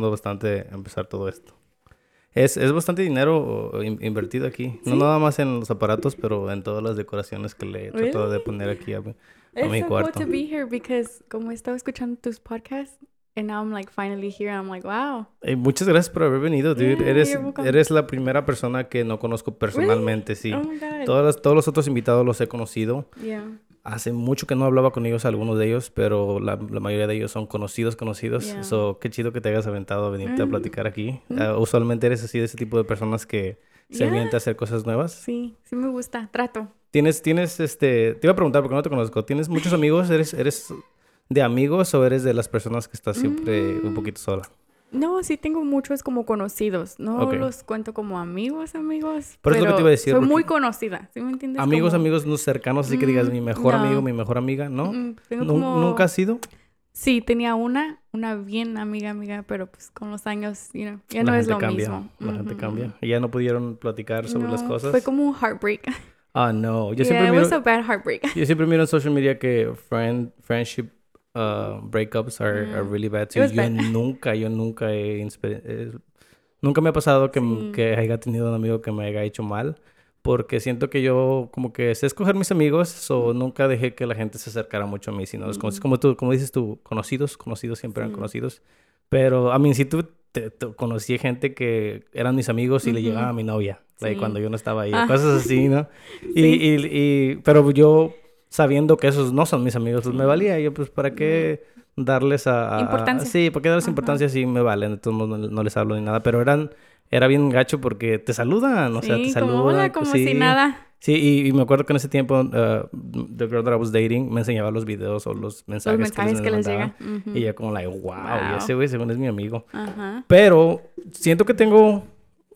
bastante empezar todo esto. Es, es bastante dinero in- invertido aquí. No nada más en los aparatos, pero en todas las decoraciones que le he tratado de Really? poner aquí a, mi- a It's mi so cool cuarto. to be here because como estaba escuchando tus podcasts and now I'm like finally here. I'm like, wow. Eh, muchas gracias por haber venido, dude. Yeah, eres, eres la primera persona que no conozco personalmente, sí. Oh my god. Todos los, todos los otros invitados los he conocido. Yeah. Hace mucho que no hablaba con ellos, algunos de ellos, pero la, la mayoría de ellos son conocidos, conocidos. Yeah. So, qué chido que te hayas aventado a venirte a Mm. platicar aquí. Ah, usualmente eres así de ese tipo de personas que se Yeah. avienta a hacer cosas nuevas. Sí, sí me gusta. Trato. Tienes, tienes, este, te iba a preguntar porque no te conozco. ¿Tienes muchos amigos? ¿Eres, eres de amigos o eres de las personas que estás siempre un Mm. poquito sola? No, sí tengo muchos como conocidos. No los cuento como amigos, amigos. Pero es lo que te pero iba a decir, Soy muy conocida. ¿Sí me entiendes? Amigos, Como- amigos no cercanos, así que digas Mm, mi mejor no. amigo, mi mejor amiga, ¿no? Mm, tengo Nu- como- ¿Nunca has sido? Sí, tenía una, una bien amiga, amiga, pero pues con los años, you know, ya la no es gente lo cambia, mismo. La gente Ujú. cambia. Y ya no pudieron platicar sobre las cosas. Fue como un heartbreak. Ah, no. Yo yeah, siempre it miro, was a bad heartbreak. yo siempre miro en social media que friend, friendship uh, breakups are, are Mm. really bad. Too. yo bad. nunca, yo nunca he eh, nunca me ha pasado que, Sí. que haya tenido un amigo que me haya hecho mal. Porque siento que yo como que sé escoger mis amigos o nunca dejé que la gente se acercara mucho a mí, sino es como, es Ujú. como tú, como dices tú, conocidos, conocidos siempre eran Sí. conocidos. Pero a mí sí tú te, te- conocí gente que eran mis amigos y le llegaba a mi novia, like, Sí. cuando yo no estaba ahí, Ah. cosas así, ¿no? Y, Sí. y, y- pero yo sabiendo que esos no son mis amigos, pues me Sí. valía. Yo, pues, ¿para qué darles a... a- a- Importancia. sí, ¿para qué darles Ajá. importancia si me valen? Modos, no, no les hablo ni nada. Pero eran... Era bien gacho porque te saludan, o sea, te sí, saludan. como hola, como si sí. nada. Sí, y, y me acuerdo que en ese tiempo, uh, the girl that I was dating me enseñaba los videos o los mensajes, Los mensajes que les mandaba. llega. Ujú. Y yo como, like, wow, y ese güey según es mi amigo. Ajá. Pero siento que tengo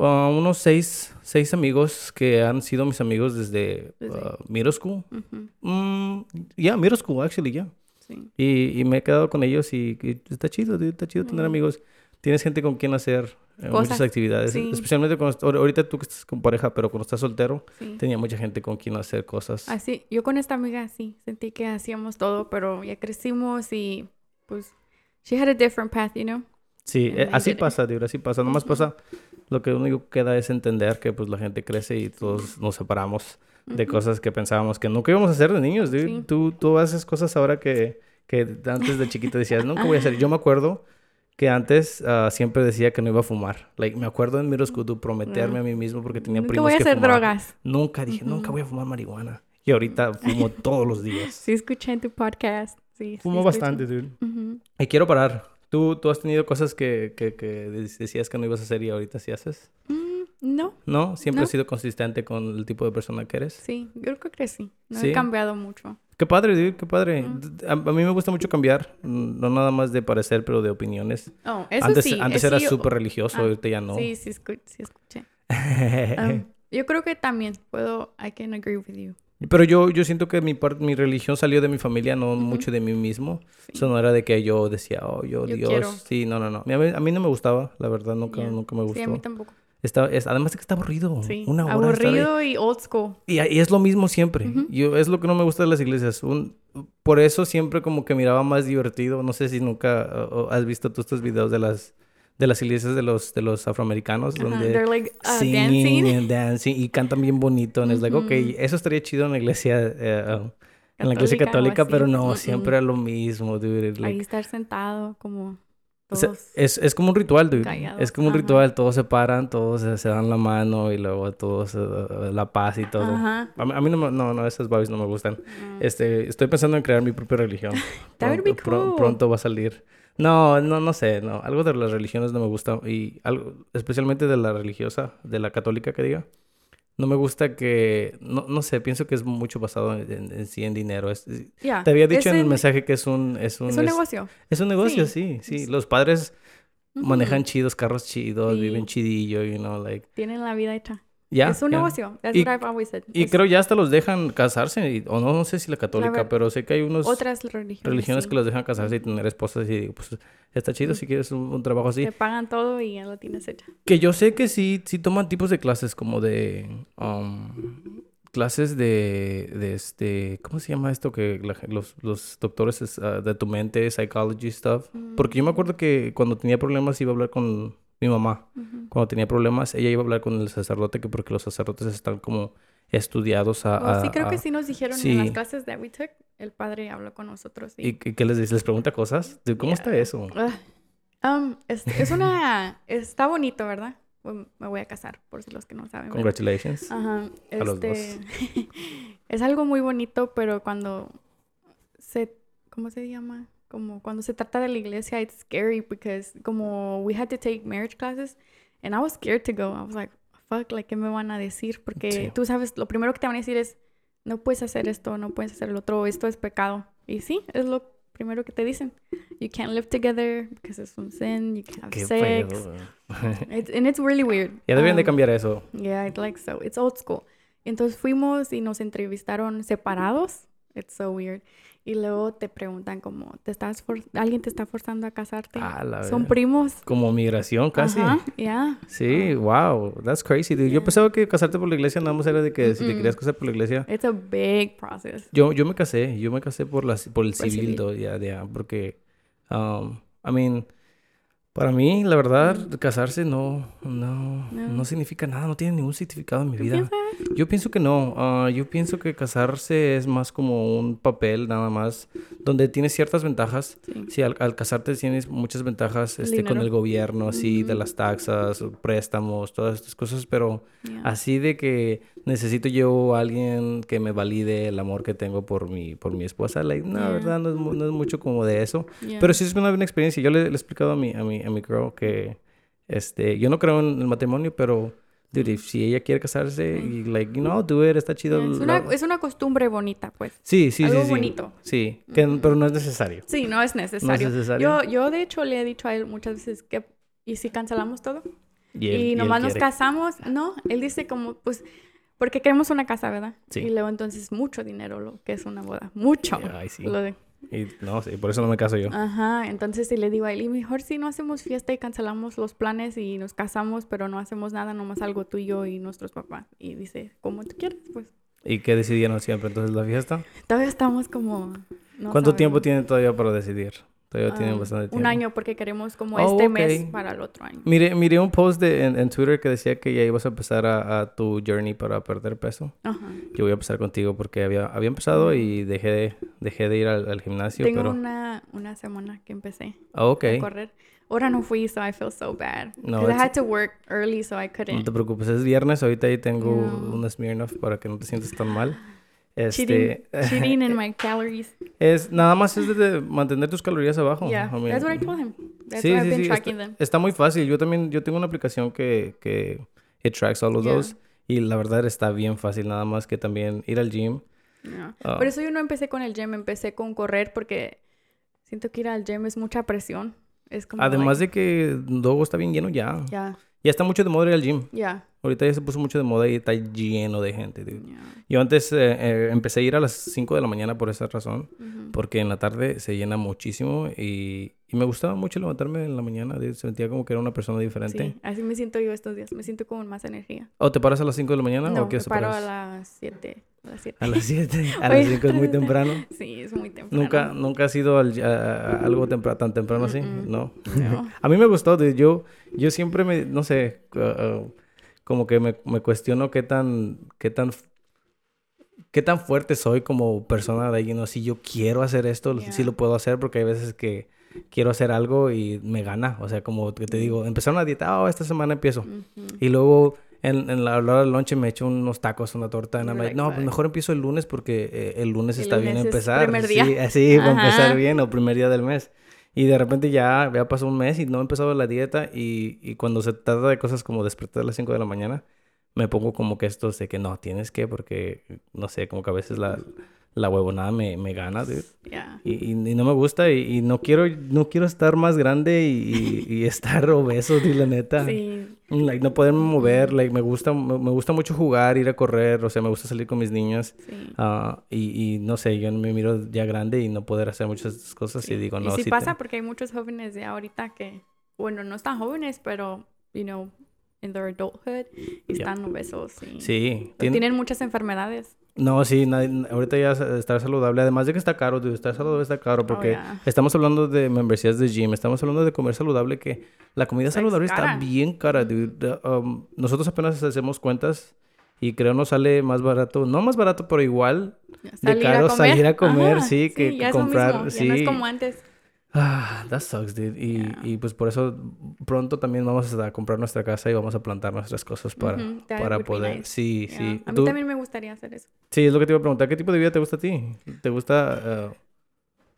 uh, unos seis, seis amigos que han sido mis amigos desde uh, middle school. Ujú. Mm, yeah, middle school, actually, yeah. Sí. Y, y me he quedado con ellos y, y está chido, está chido tener Mm. amigos. Tienes gente con quien hacer eh, muchas actividades. sí. Especialmente cuando, ahor- ahorita tú que estás con pareja, pero cuando estás soltero, sí. tenía mucha gente con quien hacer cosas. Así, yo con esta amiga sí, sentí que hacíamos todo, pero ya crecimos y pues she had a different path, you know. Sí, And eh, así pasa, dude, así pasa. Nomás Ujú. pasa, lo que único que queda es entender que pues la gente crece y todos nos separamos de Ujú. cosas que pensábamos que nunca íbamos a hacer de niños. Sí. Tú, tú haces cosas ahora que, que antes de chiquito decías, nunca voy a hacer. Yo me acuerdo que antes ah, siempre decía que no iba a fumar. Like, me acuerdo en dude, prometerme a mí mismo porque tenía Nunca primos voy a que hacer fumaban. drogas. Nunca dije, nunca Ujú. voy a fumar marihuana. Y ahorita fumo todos los días. Sí, escuché en tu podcast. Sí, sí Fumo escuché. bastante, dude. Ujú. Y quiero parar. ¿Tú, tú has tenido cosas que, que, que de- decías que no ibas a hacer y ahorita sí haces? Mm, no, ¿No? ¿Siempre No. has sido consistente con el tipo de persona que eres? sí, yo creo que sí. No ¿Sí? he cambiado mucho. Qué padre, dude, qué padre. D- A, a mí me gusta mucho cambiar. mm, No nada más de parecer, pero de opiniones. Oh, eso antes sí. antes era súper religioso, Ah, ahorita ya no. Sí, sí, escu- sí escuché. Um, yo creo que también puedo, I can agree with you. Pero yo, yo siento que mi, par- mi religión salió de mi familia, no mucho de mí mismo. Sí. Eso no era de que yo decía, oh, yo, Yo Dios. quiero. Sí, no, no, no. A mí, a mí no me gustaba, la verdad, nunca, Yeah. nunca me Sí, a gustó. mí tampoco. Está, es, además de que está aburrido. Sí, Una hora de aburrido y old school. Y, y es lo mismo siempre. Yo, es lo que no me gusta de las iglesias. Un, por eso siempre como que miraba más divertido. No sé si nunca uh, has visto tú estos videos de las, de las iglesias de los, de los afroamericanos. Ajá, Donde They're like uh, singing dancing. and dancing y cantan bien bonito. And it's like, Ujú. ok, eso estaría chido en la iglesia, uh, en la iglesia Católica pero no, Mm, siempre mm. era lo mismo, dude. Like- Ahí estar sentado como o sea, todos. es, es como un ritual, dude. callados, Es como un ajá. ritual. Todos se paran, todos se, se dan la mano y luego todos uh, la paz y todo. Ajá. A mí, a mí no, me- no, no, esas vibes no me gustan. Mm. Este, estoy pensando en crear mi propia religión. Pronto- pro- cool. pronto va a salir. No, no, no sé, no. Algo de las religiones no me gusta. Y algo, especialmente de la religiosa, de la católica que diga. No me gusta que, no, no sé, pienso que es mucho basado en, en- en sí en dinero. Es- Yeah, te había dicho en el mensaje que es un, es un, Es un es- negocio. es un negocio, Sí. sí, Los padres manejan chidos, carros chidos, Sí. viven chidillo, you know, like. Tienen la vida hecha. Es un negocio. That's Y- what I've always said. Y Es creo ya hasta los dejan casarse, y- o no, no sé si la católica, ver- pero sé que hay unos otras religiones. religiones sí. que los dejan casarse y tener esposas y digo, pues está chido si quieres un, un trabajo así. Te pagan todo y ya lo tienes hecha. Que yo sé que sí, sí toman tipos de clases como de... um, clases de, de este, ¿cómo se llama esto? Que la los, los doctores es, ah, de tu mente, psychology stuff. Porque yo me acuerdo que cuando tenía problemas iba a hablar con mi mamá. Cuando tenía problemas, ella iba a hablar con el sacerdote, que porque los sacerdotes están como estudiados a... Oh, sí, a- creo que sí nos dijeron en las clases that we took. El padre habló con nosotros. ¿Y Y, qué les dice? ¿Les pregunta cosas? ¿Cómo está eso? Ugh. Um, es, es una... Está bonito, ¿verdad? Me voy a casar, por si los que no saben. Congratulations. Ajá. A los dos. Este... es algo muy bonito, pero cuando se... ¿Cómo se llama? Como cuando se trata de la iglesia, it's scary because como we had to take marriage classes and I was scared to go. I was like, fuck, like, ¿qué me van a decir? Porque Sí. tú sabes, lo primero que te van a decir es, no puedes hacer esto, no puedes hacer el otro, esto es pecado. Y sí, es lo primero que te dicen. You can't live together because it's un sin, you can't have Qué sex. It's- and it's really weird. ya deberían de Um, cambiar eso. Yeah, I'd like so. It's old school. Entonces fuimos y nos entrevistaron separados. It's so weird. Y luego te preguntan como, ¿te estás for- ¿alguien te está forzando a casarte? Ah, la Son verga. primos. Como migración casi. Ajá, yeah. Sí, wow, that's crazy. dude. Yo Yeah. pensaba que casarte por la iglesia nada más era de que si te querías casar por la iglesia. It's a big process. Yo, yo me casé, yo me casé por, la, por el Por civil, civil. ya, ya, porque, um, I mean, para mí, la verdad, casarse no, no, No. no significa nada, no tiene ningún significado en mi ¿Tú vida. piensas? Yo pienso que no. ah, yo pienso que casarse es más como un papel nada más, donde tienes ciertas ventajas. Sí. Sí, al, al casarte tienes muchas ventajas este, con el gobierno, así, de las taxas, préstamos, todas estas cosas, pero Yeah. así de que necesito yo a alguien que me valide el amor que tengo por mi, por mi esposa, like, no, la Yeah. verdad, no es, mu- no es mucho como de eso. Yeah. Pero sí es una buena experiencia. Yo le, le he explicado a mi, a mi, a mi girl que, este, yo no creo en el matrimonio, pero, dude, if- si ella quiere casarse y, like, you know, do it, está chido. Yeah, es, la- una, es una costumbre bonita, pues. Sí, sí, algo sí, sí. bonito. Sí, que, pero no es necesario. Sí, no es necesario. necesario. Yo, yo, de hecho, le he dicho a él muchas veces que, ¿y si cancelamos todo? Y, Y, él- y nomás nos quiere. casamos, no, él dice como, pues, porque queremos una casa, ¿verdad? Sí. Y luego entonces mucho dinero lo que es una boda, mucho. Sí. Lo de- Y no, sí, por eso no me caso yo. Ajá, entonces sí le digo a él, y mejor si no hacemos fiesta y cancelamos los planes y nos casamos, pero no hacemos nada, nomás algo tú y yo y nuestros papás. Y dice, como tú quieres, pues. ¿Y qué decidieron siempre entonces la fiesta? Todavía estamos como... no ¿Cuánto tiempo sabemos. tienen todavía para decidir? Todavía tienen Ah, bastante tiempo. Un año porque queremos como Oh, este mes ok. para el otro año. Miré, miré un post de, en, en Twitter que decía que ya ibas a empezar a, a tu journey para perder peso. Ajá. Yo voy a empezar contigo porque había, había empezado y dejé de, dejé de ir al, al gimnasio, Tengo pero... una, una semana que empecé Ah, ok. a correr. Ahora no fui, so I feel so bad. No, Because I had to work early, so I No couldn't. te preocupes, es viernes, ahorita ahí tengo No. un Smirnoff para que no te sientas tan mal. Cheating, Este, cheating in my calories. es, nada más es de, mantener tus calorías abajo. Yeah, I mean, that's what I told him. That's Sí, why I've sí, been sí, tracking está, them. está muy fácil. Yo también, yo tengo una aplicación que, que it tracks all of Yeah. those. Y la verdad está bien fácil, nada más que también ir al gym. Yeah. Ah. Por eso yo no empecé con el gym, empecé con correr porque siento que ir al gym es mucha presión. Es como Además like, de que luego está bien lleno ya. Ya, Ya está mucho de moda ir al gym. ya. Ahorita ya se puso mucho de moda y está lleno de gente. dude. ya. Yo antes eh, eh, empecé a ir a las 5 de la mañana por esa razón. Ujú. Porque en la tarde se llena muchísimo y, y me gustaba mucho levantarme en la mañana. dude. Sentía como que era una persona diferente. Sí, así me siento yo estos días. Me siento con más energía. ¿O te paras a las 5 de la mañana No, o qué me paro a las 7. A las 7. A las 7. A las 5 es muy temprano. Sí, es muy temprano. ¿Nunca, ¿Nunca has ido al, a, a algo tempra- tan temprano así? Mm-mm. No. No. A mí me gustó. dude. Yo, yo siempre me, no sé, uh, uh, como que me, me cuestiono qué tan, qué tan, qué tan fuerte soy como persona de ahí, ¿no? Si yo quiero hacer esto, Yeah. sí lo puedo hacer porque hay veces que quiero hacer algo y me gana. O sea, como que te digo, empezar una dieta, oh, esta semana empiezo. Y luego en, en la hora del lunch me echo unos tacos, una torta. Like, like, no, pues fuck. mejor empiezo el lunes porque eh, el lunes El está bien es empezar. primer día. Sí, así, para empezar bien, o primer día del mes. Y de repente ya, ya pasó un mes y no he empezado la dieta. Y, y cuando se trata de cosas como despertar a las 5 de la mañana, me pongo como que esto de que no, tienes que, porque no sé, como que a veces la, la huevonada me, me gana, dude. Y, y, y no me gusta y, y no quiero no quiero estar más grande y, estar obeso, dude, la neta. Sí. Like, no poderme mover, like, me gusta, me, me gusta mucho jugar, ir a correr, o sea, me gusta salir con mis niñas. Sí. ah, y, no sé, yo me miro ya grande y no poder hacer muchas cosas y digo, no, y sí, sí pasa te- porque hay muchos jóvenes de ahorita que, bueno, no están jóvenes, pero, you know, in their adulthood y Yeah. están obesos y Sí. Tien- tienen muchas enfermedades. No, sí, nadie- ahorita ya estar saludable, además de que está caro, dude, estar saludable está caro porque yeah. estamos hablando de membresías de gym, estamos hablando de comer saludable, que la comida Es saludable está bien cara, dude. Um, nosotros apenas hacemos cuentas y creo nos sale más barato, no más barato, pero igual de caro salir a comer, sí, que ya lo comprar, mismo, ya no sí. es como antes. Ah, that sucks, dude. Y, Yeah. y pues por eso pronto también vamos a comprar nuestra casa y vamos a plantar nuestras cosas para, Ujú, that para poder. nice. Sí, Yeah. sí. A mí Tú- también me gustaría hacer eso. Sí, es lo que te iba a preguntar. ¿Qué tipo de vida te gusta a ti? ¿Te gusta eh,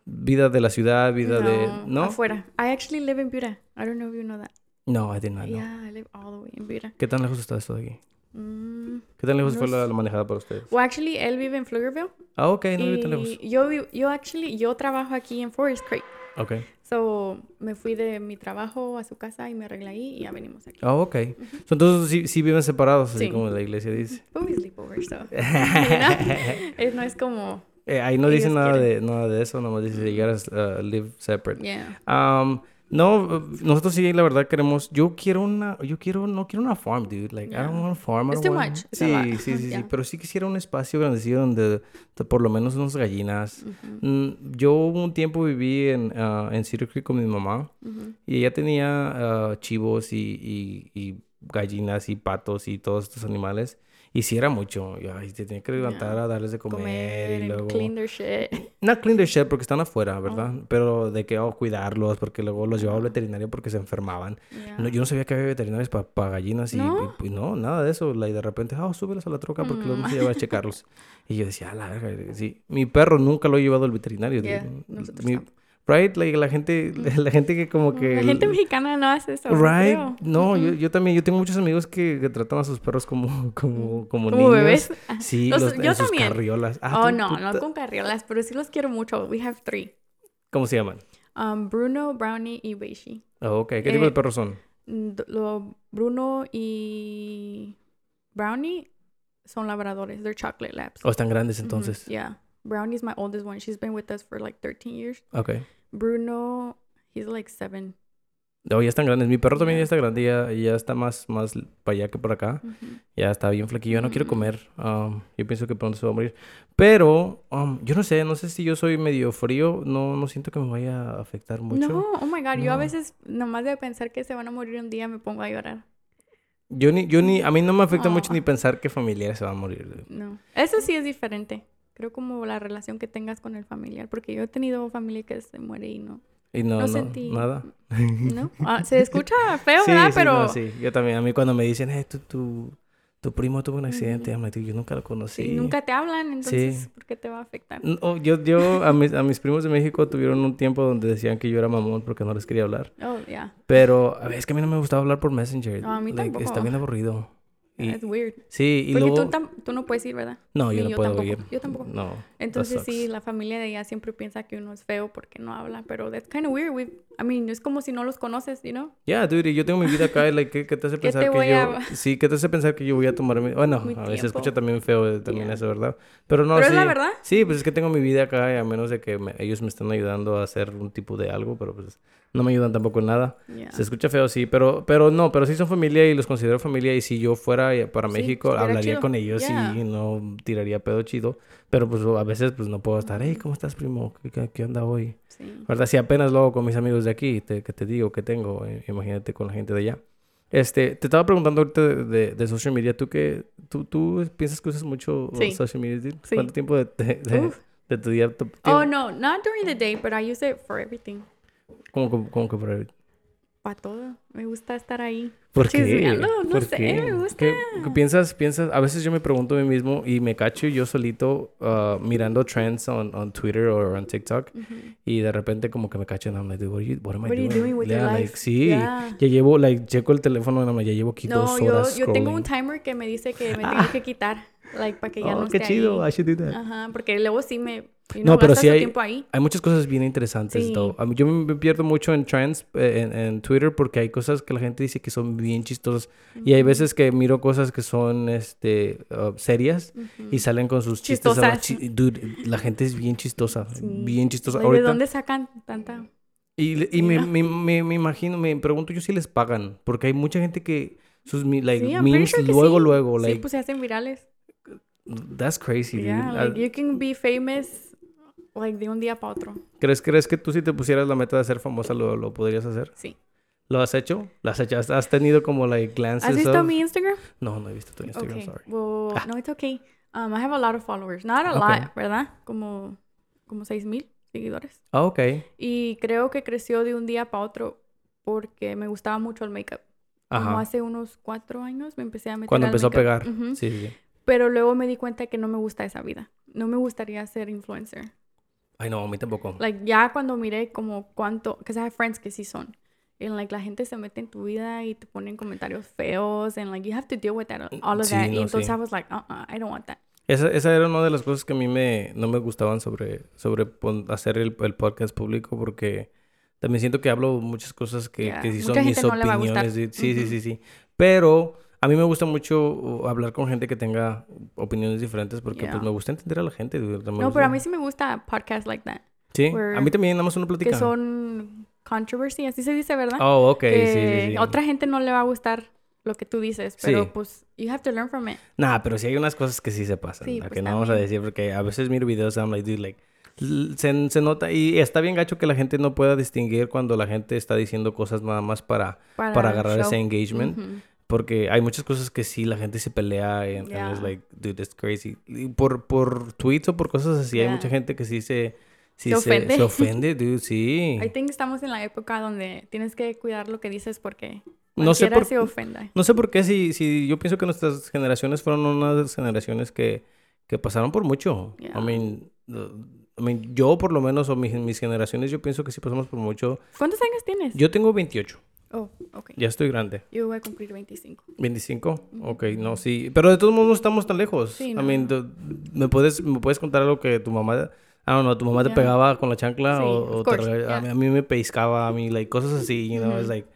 vida de la ciudad, vida de... ¿No? afuera. I actually live in Buda. I don't know if you know that. No, I did not know. Yeah, I live all the way in Buda. ¿Qué tan lejos está esto de aquí? Mm. ¿Qué tan lejos fue Unos- la, la manejada para ustedes? Well, actually, él vive en Pflugerville. Ah, ok, no vive tan lejos. yo, yo actually, yo trabajo aquí en Forest Creek. Ok. So, me fui de mi trabajo a su casa y me arreglé ahí y ya venimos aquí. Ah, ok. So, entonces sí, sí viven separados, así Sí. como la iglesia dice. But we sleep over, so. no es como, Eh, ahí no dice nada de, nada de eso, nomás dice you gotta uh, live separate. yeah. Um, no, uh, nosotros sí, la verdad queremos. Yo quiero una, yo quiero, no quiero una farm, dude. Like, I don't want a farm. I It's too much. Sí, sí, sí, sí. Yeah. Pero sí quisiera un espacio grandecito donde, de por lo menos unas gallinas. Mm, Yo un tiempo viví en, ah, en Cedar Creek con mi mamá y ella tenía ah, chivos y, y, y gallinas y patos y todos estos animales. Y sí era mucho. Y, ay, te tenía que levantar Yeah. a darles de comer, Comer y luego... clean their shit. No clean their shit porque están afuera, ¿verdad? Pero de que, oh, cuidarlos porque luego los llevaba al veterinario porque se enfermaban. Yeah. No, yo no sabía que había veterinarios para gallinas y, ¿No? y- y no, nada de eso. Y de repente, oh, súbelos a la troca porque los Mm. vamos a llevar a checarlos. Y yo decía, a la verga, sí. Mi perro nunca lo he llevado al veterinario. Yeah, Mi-. Right? Like, la gente, la gente que como que... La gente mexicana no hace eso. Right? creo. No, yo, Ujú. yo también, yo tengo muchos amigos que, que tratan a sus perros como, como, como, Como niños. bebés. Sí, Los- los, yo en sus también. carriolas. Ah, oh, tú- no, tú no con carriolas, pero sí los quiero mucho. We have three. ¿Cómo se llaman? Um, Bruno, Brownie y Beishi. Oh, ok. ¿Qué tipo de Eh, perros son? Mm, Lo, Bruno y Brownie son labradores. They're chocolate labs. ¿O están grandes entonces? Yeah. Brownie's my oldest one. She's been with us for like 13 years. Ok. Bruno, he's like seven. Oh, ya están grandes. Mi perro también ya está grande. Ya, ya está más, más para allá que por acá. Ya está bien flaquillo. Ya no quiere Mm. comer. Um, yo pienso que pronto se va a morir. Pero, um, yo no sé. No sé si yo soy medio frío. No, no siento que me vaya a afectar mucho. No, oh my god, yo a No. veces, nomás de pensar que se van a morir un día, me pongo a llorar. Yo ni, yo ni, a mí no me afecta mucho Oh. ni pensar que familiares se van a morir. No. Eso sí es diferente. Creo como la relación que tengas con el familiar, porque yo he tenido familia que se muere y no. Y no, No no, sentí- nada. ¿No? Ah, se escucha feo, sí, ¿verdad? sí, Pero no, sí. Yo también. A mí cuando me dicen, eh, tu, tu, tu primo tuvo un accidente. Like, "Dude, yo nunca lo conocí. sí, nunca te hablan, entonces. ¿por qué te va a afectar? No, yo, yo, a mis, a mis primos de México tuvieron un tiempo donde decían que yo era mamón porque no les quería hablar. Oh, yeah. Pero a ver, es que a mí no me gustaba hablar por Messenger. No, a mí Like, tampoco. Está bien aburrido. It's weird. sí, y Porque luego... tú, tam- tú no puedes ir, ¿verdad? No, yo Ni no yo puedo tampoco. ir. Yo tampoco. No. Entonces sí, la familia de ella siempre piensa que uno es feo porque no habla, pero that's kind of weird. We, I mean, es como si no los conoces, you know? Ya, dude, y yo tengo mi vida acá, like, ¿qué, qué te hace ¿Qué pensar te que yo... a- Sí, ¿qué te hace pensar que yo voy a tomar mi... Bueno, Mi a veces escucha también feo eh, también Yeah. eso, ¿verdad? Pero no, Pero sí. es la verdad. Sí, pues es que tengo mi vida acá y a menos de que me- ellos me estén ayudando a hacer un tipo de algo, pero pues no me ayudan tampoco en nada. Yeah. Se escucha feo, sí, pero, pero no, pero sí son familia y los considero familia. Y si yo fuera para Sí, México, hablaría chido. con ellos Yeah. y no tiraría pedo chido. Pero pues a veces pues no puedo estar, hey, ¿cómo estás, primo? ¿Qué, qué, onda hoy? Sí. ¿Verdad? Si apenas lo hago con mis amigos de aquí, te, que te digo que tengo, eh, imagínate con la gente de allá. Este, te estaba preguntando ahorita de, de, de social media. ¿Tú qué? ¿Tú, tú piensas que usas mucho Sí. social media? ¿Cuánto tiempo de, de, tu día? tu- Oh, no, not during the day, but I use it for everything. ¿Cómo, cómo, que por ahí? Para todo. Me gusta estar ahí. ¿Por qué? No ¿Por sé, qué? me gusta. ¿Qué, qué piensas, piensas? A veces yo me pregunto a mí mismo y me cacho yo solito uh, mirando trends on, on Twitter o on TikTok Ujú. y de repente como que me cacho and I'm like, what, are you, what am I What are you doing? doing with your Yeah, like, life? sí, Yeah. ya llevo, like, checo el teléfono like, ya llevo aquí No, dos yo, horas yo tengo un timer que me dice que me tengo que quitar. Like, para que ya Oh, no qué esté chido, ahí. I should do that. Ajá, porque luego sí me... you No, know, pero gastas sí hay- tiempo ahí. Hay muchas cosas bien interesantes, Sí. though. Yo me pierdo mucho en trends eh, en, en Twitter porque hay cosas que la gente dice que son bien chistosas y hay veces que miro cosas que son este uh, serias Ujú. y salen con sus chistes. Chi- Dude, la gente es bien chistosa, Sí. bien chistosa. Ahorita, ¿De dónde sacan tanta...? y y me, me, me, me imagino, me pregunto yo si les pagan, porque hay mucha gente que sus like, Sí, memes luego, sí. luego. Sí, Like, pues se hacen virales. That's crazy, dude. Yeah, Ah, like you can be famous like de un día para otro. ¿Crees, ¿Crees que tú si te pusieras la meta de ser famosa lo, lo podrías hacer? Sí. ¿Lo has hecho? ¿Lo has hecho? ¿Has- ¿Has tenido como like glances ¿Has visto of- mi Instagram? No, no he visto tu Instagram, okay. sorry. Well, Ah. no, it's okay. Um, I have a lot of followers. Not a Okay. lot, ¿verdad? Como, como 6 mil seguidores. Ah, ok. Y creo que creció de un día para otro porque me gustaba mucho el makeup. Como hace unos cuatro años me empecé a meter Cuando empezó a pegar. Ujú. Sí, sí, sí. Pero luego me di cuenta que no me gusta esa vida. No me gustaría ser influencer. Ay, no, a mí tampoco. Like, ya cuando miré como cuánto... Because I have friends que sí son. And, like, la gente se mete en tu vida y te ponen comentarios feos. And, like, you have to deal with that, all of Sí, that. no, y entonces sí. I was like, uh-uh, I don't want that. Esa, esa era una de las cosas que a mí me, no me gustaban sobre, sobre hacer el, el podcast público porque también siento que hablo muchas cosas que, Yeah, que sí mucha son mis gente no le va a gustar. opiniones. Sí, sí, Ujú. sí, sí. Pero a mí me gusta mucho uh, hablar con gente que tenga opiniones diferentes porque Yeah. pues me gusta entender a la gente. dude, No, gusta- pero a mí sí me gusta podcasts like that. Sí, a mí también, nada más una plática. Que son controversy, así se dice, ¿verdad? Oh, ok, que sí, sí, sí. otra gente no le va a gustar lo que tú dices, pero Sí. pues you have to learn from it. Nah, pero sí hay unas cosas que sí se pasan. Sí, pues, que no vamos a decir porque a veces miro videos I'm like, dude, like, se, se nota y está bien gacho que la gente no pueda distinguir cuando la gente está diciendo cosas nada más para, para, agarrar show. ese engagement. Ujú. Porque hay muchas cosas que sí la gente se pelea and Yeah. it's like, dude, that's crazy. Y por, por tweets o por cosas así hay Yeah. mucha gente que sí se... Sí Se ofende. se ofende, dude, sí. I think estamos en la época donde tienes que cuidar lo que dices porque No sé por se ofenda. No sé por qué, si, si yo pienso que nuestras generaciones fueron unas generaciones que, que pasaron por mucho. Yeah. I mean, I mean, yo por lo menos, o mis, mis generaciones, yo pienso que sí pasamos por mucho. ¿Cuántos años tienes? Yo tengo 28, Oh, ok. ya estoy grande. Yo voy a cumplir 25. 25, ok, no, sí. Pero de todos modos no estamos tan lejos. Sí, I no, mean, no. ¿me, puedes, ¿me puedes contar algo que tu mamá... I don't know, tu mamá te Yeah. pegaba con la chancla Sí, o, te rega- a, yeah. mí, a mí me pescaba, a mí, like, cosas así, you know, it's like...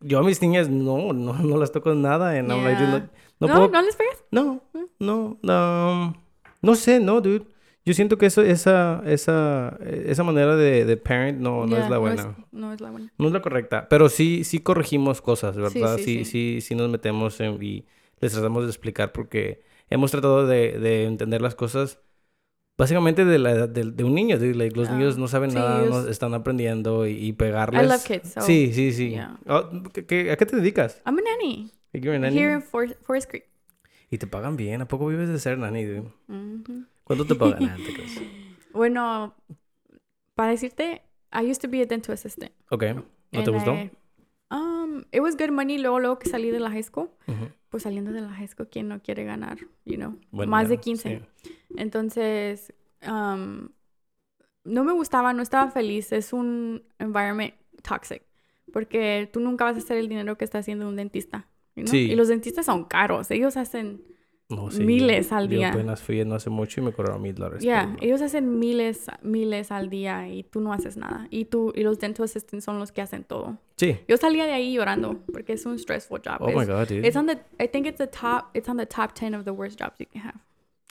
Yo a mis niñas no, no, no las toco nada. And I'm like, dude, Yeah. no, no ¿No? puedo ¿No les pegas? no, no, no, no sé, no, dude. Yo siento que eso, esa, esa, esa manera de, de parent no, no es Yeah, la buena. No es, la buena. No es la correcta. Pero sí, sí corregimos cosas, ¿verdad? Sí, sí, sí, sí. sí, nos metemos en- y les tratamos de explicar porque hemos tratado de, de entender las cosas básicamente de la edad de, de un niño. dude. Like, los Ah, niños no saben sí, nada, no ellos- están aprendiendo y, y pegarles. I love kids. So sí, sí, sí. yeah. Oh, ¿qué- qué- ¿A qué te dedicas? I'm a nanny. You're a nanny? Here in For- Forest Creek. Y te pagan bien. ¿A poco vives de ser nanny, dude? Ujú. ¿Cuánto te pagan? Ah, te creas. Bueno, para decirte, I used to be a dental assistant. Ok. ¿No te gustó? I- um, it was good money. Luego, luego que salí de la high school, Ujú. pues saliendo de la high school, ¿quién no quiere ganar? You know, Bueno, más de 15. sí. Entonces, um, no me gustaba, no estaba feliz. Es un environment toxic. Porque tú nunca vas a hacer el dinero que está haciendo un dentista. you know? Sí. Y los dentistas son caros. Ellos hacen, No, sí, Miles yo- al yo día. apenas fui no hace mucho y me cobraron mil dólares. ya, ellos hacen miles, miles al día y tú no haces nada. Y tú, y los dental assistants son los que hacen todo. Sí. Yo salía de ahí llorando porque es un stressful job. Oh my Es- God, dude. It's on the, I think it's the top, it's on the top 10 of the worst jobs you can have.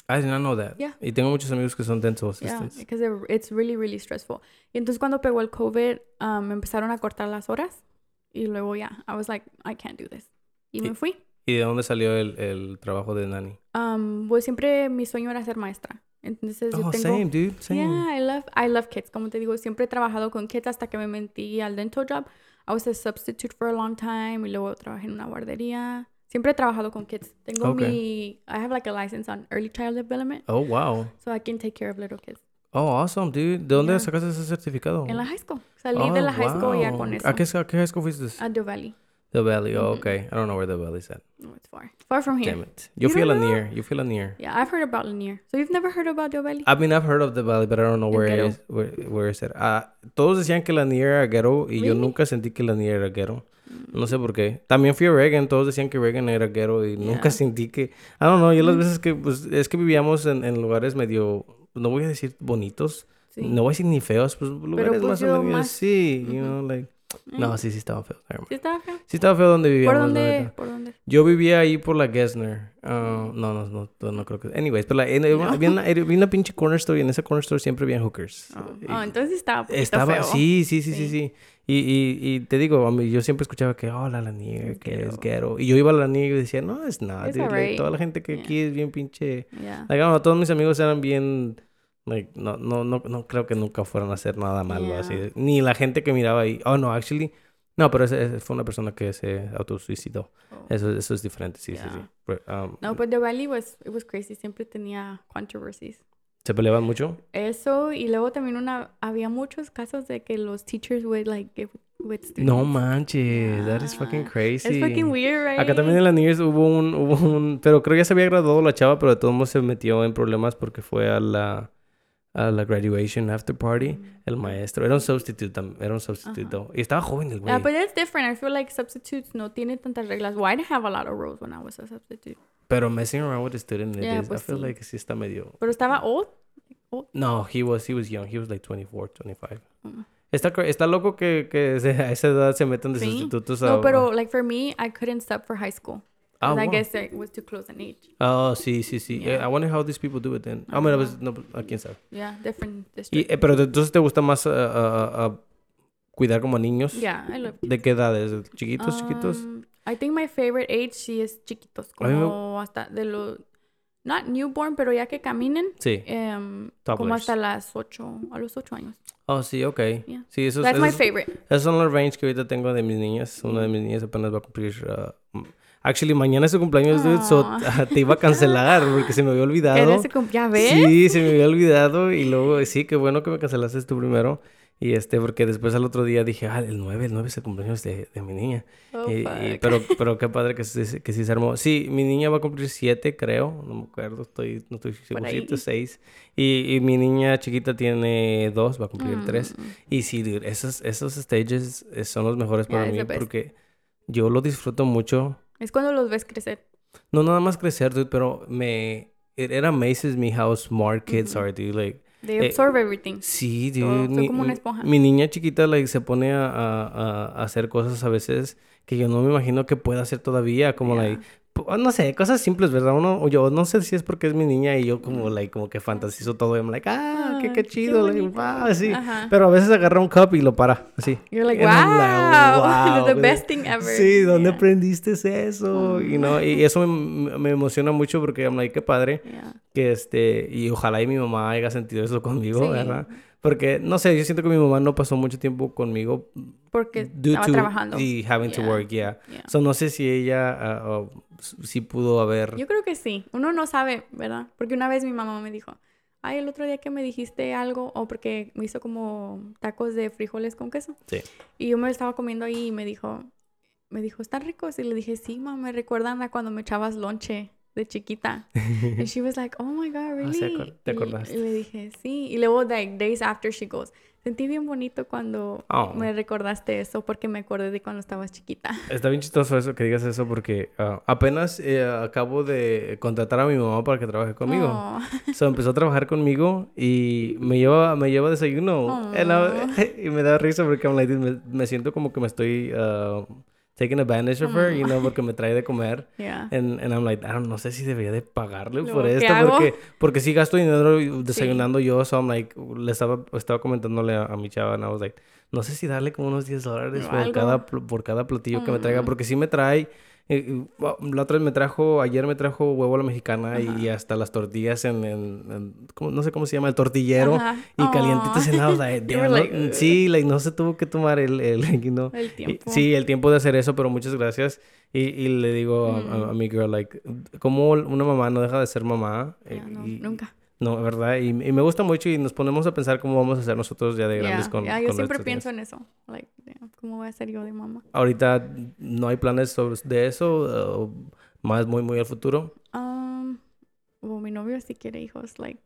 I did not know that. Yeah. Y tengo muchos amigos que son dental Yeah, assistants. because it- it's really, really stressful. Y entonces cuando pegó el COVID, um, me empezaron a cortar las horas y luego ya, I was like, I can't do this. Y me Y- fui. ¿Y de dónde salió el, el trabajo de nanny? Um, pues siempre mi sueño era ser maestra. Entonces yo Oh, tengo... same, dude. Same. Yeah, I love, I love kids. Como te digo, siempre he trabajado con kids hasta que me metí al dental job. I was a substitute for a long time y luego trabajé en una guardería. Siempre he trabajado con kids. Tengo Okay. mi, I have like a license on early child development, Oh, wow. so I can take care of little kids. Oh, awesome, dude. ¿De dónde Yeah. sacaste ese certificado? En la high school. Salí de Oh, la high school ya wow. con eso. ¿A qué, a qué high school fuiste? At Doe Valley. The Valley. Oh, Ujú. okay. I don't know where the Valley's at. No, it's far. Far from here. Damn it. Yo You don't know? Lanier. Yo fui a Lanier. Yeah, I've heard about Lanier. So you've never heard about Doe Valley? I mean, I've heard of the Valley, but I don't know where it is. Where, where is it? Ah, todos decían que Lanier era ghetto y yo Really? nunca sentí que Lanier era ghetto. No sé por qué. También fui a Reagan. Todos decían que Reagan era ghetto y nunca Yeah. sentí que... I don't know. Yo las Mm. veces que... Pues, es que vivíamos en, en lugares medio... No voy a decir bonitos. Sí. No voy a decir ni feos. Pues lugares pues, más o yo menos... más- Sí. You know, like... Eh, No, sí, sí estaba feo. ¿Sí estaba feo? Sí estaba feo donde ¿Por vivíamos, la dónde? ¿Por dónde? Yo vivía ahí por la Gessner. Ah, no, no, no, no, no creo que... Anyways, pero la, en- había, una, había una pinche corner store y en esa corner store siempre había hookers. Oh, Y- oh, entonces estaba Estaba, feo. sí, sí, sí, sí, Sí. sí. Y, y, y te digo, yo siempre escuchaba que, oh, la laniega, que es ghetto. Y yo iba a la laniega y decía, no, es nada, alright. toda la gente que Yeah. aquí es bien pinche... Yeah. Like, todos mis amigos eran bien... Like, no, no, no, no creo que nunca fueran a hacer nada malo Yeah. así. Ni la gente que miraba ahí. Oh, no, actually... No, pero ese, ese fue una persona que se autosuicidó. Oh. Eso, eso es diferente, sí, sí, sí. Yeah. Pero, um, No, but the Valley was, it was crazy. Siempre tenía controversies. ¿Se peleaban mucho? Eso, y luego también una, había muchos casos de que los teachers would like students. No manches, that is fucking Yeah. crazy. It's fucking weird, right? Acá también en la New Year's hubo un, hubo un... Pero creo que ya se había graduado la chava, pero de todos modos se metió en problemas porque fue a la... A la graduation after party. El maestro. Era un substitute. Era un sustituto. Y estaba joven el güey. Yeah, but it's different. I feel like substitutes no tienen tantas reglas. Well, I didn't have a lot of rules when I was a substitute. Pero messing around with the student, Yeah, is- I pues feel sí. like sí está medio... Pero estaba old. No, he was, he was young. He was like 24, 25. Mm. Está, cra- está loco que, que a esa edad se metan de Sí. sustitutos a... No, pero like for me, I couldn't stop for high school. Ah, 'Cause I wow. guess it was too close in age. Oh, sí, sí, sí. Yeah. Eh, I wonder how these people do it then. Ah, bueno, pues, no, pues, a quién sabe. Yeah, different Y, district. eh, pero entonces te gusta más ah, ah, ah, ah, cuidar como a niños. yeah, I love ¿De qué edades? ¿Chiquitos, chiquitos? Um, I think my favorite age sí es chiquitos, mí me- como hasta de los not newborn, pero ya que caminen, Sí. em, como hasta las ocho, a los ocho años. Oh, sí, ok. Yeah. Sí, esos, That's my esos, favorite. esos son los range que ahorita tengo de mis niñas. Una de mis niñas apenas va a cumplir... ah, actually, mañana es su cumpleaños, dude. So, Aw. ah, te iba a cancelar porque se me había olvidado. ¿Ya ves? Sí, se me había olvidado. Y luego, sí, qué bueno que me cancelaste tú primero. Y este, porque después al otro día dije, ah, el 9, el 9 es el cumpleaños de, de mi niña. Oh, Y- y- pero, pero qué padre que, sí- que sí se armó. Sí, mi niña va a cumplir siete, creo. No me acuerdo, estoy, no estoy seguro. ahí. Siete o seis. Y, y mi niña chiquita tiene dos, va a cumplir tres. Mm. Y sí, dude, esos, esos stages eh, son los mejores Yeah, para it's mí porque yo lo disfruto mucho. Es cuando los ves crecer. No nada más crecer, dude, pero me... It, it amazes me how smart kids Ujú. are, dude. Like, They Eh, absorb everything. Sí, Todo- dude. son Mi, como una esponja. mi niña chiquita like, se pone a- a hacer cosas a veces que yo no me imagino que pueda hacer todavía. Como, Yeah. like, pu- no sé, cosas simples, ¿verdad? Uno, o yo no sé si es porque es mi niña y yo como, like, como que fantasizo todo. Y I'm like, ah, qué, Ah, qué qué chido. like, bonito. wow, así. Ajá. Pero a veces agarra un cup y lo para, así. You're like, I'm like, wow, wow, the best thing ever. Sí, ¿dónde Yeah. aprendiste eso? Y, no, y eso me, me emociona mucho porque I'm like, qué padre Yeah. que este, y ojalá y mi mamá haya sentido eso conmigo, Sí. ¿verdad? Porque, no sé, yo siento que mi mamá no pasó mucho tiempo conmigo Porque due estaba to trabajando. having to work, yeah. Yeah. So, no sé si ella ah, ah, s- sí pudo haber... Yo creo que sí. Uno no sabe, ¿verdad? Porque una vez mi mamá me dijo, ay, el otro día que me dijiste algo, o porque me hizo como tacos de frijoles con queso. Sí. Y yo me estaba comiendo ahí y me dijo, me dijo, ¿están ricos? Y le dije, sí, mamá, me recuerdan a cuando me echabas lonche de chiquita. And she was like, oh my God, Ah, really? acor- te Y- acordaste. Y, le dije, sí. Y luego, like, days after, she goes, sentí bien bonito cuando Oh. me recordaste eso porque me acordé de cuando estabas chiquita. Está bien chistoso eso, que digas eso, porque ah, apenas eh, acabo de contratar a mi mamá para que trabaje conmigo. Oh. So, empezó a trabajar conmigo y me lleva, me lleva desayuno. And I- y me da risa porque I'm like, me, me siento como que me estoy uh, taking advantage of her, you know, porque me trae de comer. Yeah. And, and I'm like, I don't, no sé si debería de pagarle por ¿qué esto, hago? porque, porque sí gasto dinero desayunando yo, so I'm like, le estaba, estaba comentándole a, a mi chava, and I was like, no sé si darle como unos 10 dólares por cada, por cada platillo que me traiga, Mm. porque sí me trae, eh, eh, la otra vez me trajo, ayer me trajo huevo a la mexicana y, Ajá. y hasta las tortillas en, en- en- ¿cómo- no sé cómo se llama, el tortillero. Ajá. Y calientitas Aw. en la like, no- "Ugh". sí, like, no se tuvo que tomar el, el, you know, El y- tiempo. Sí, el tiempo de hacer eso, pero muchas gracias. Y, y le digo a- a, a mi girl, like, ¿cómo una mamá no deja de ser mamá? Yeah, Eh, no, y- nunca. No, ¿verdad? Y, y me gusta mucho y nos ponemos a pensar cómo vamos a hacer nosotros ya de Yeah, grandes con, yeah, yo con siempre pienso en eso. Like, ¿cómo voy a ser yo de mamá? Ahorita no hay planes sobre, de eso, o más muy, muy al futuro. Um, bueno, mi novio sí quiere hijos, like,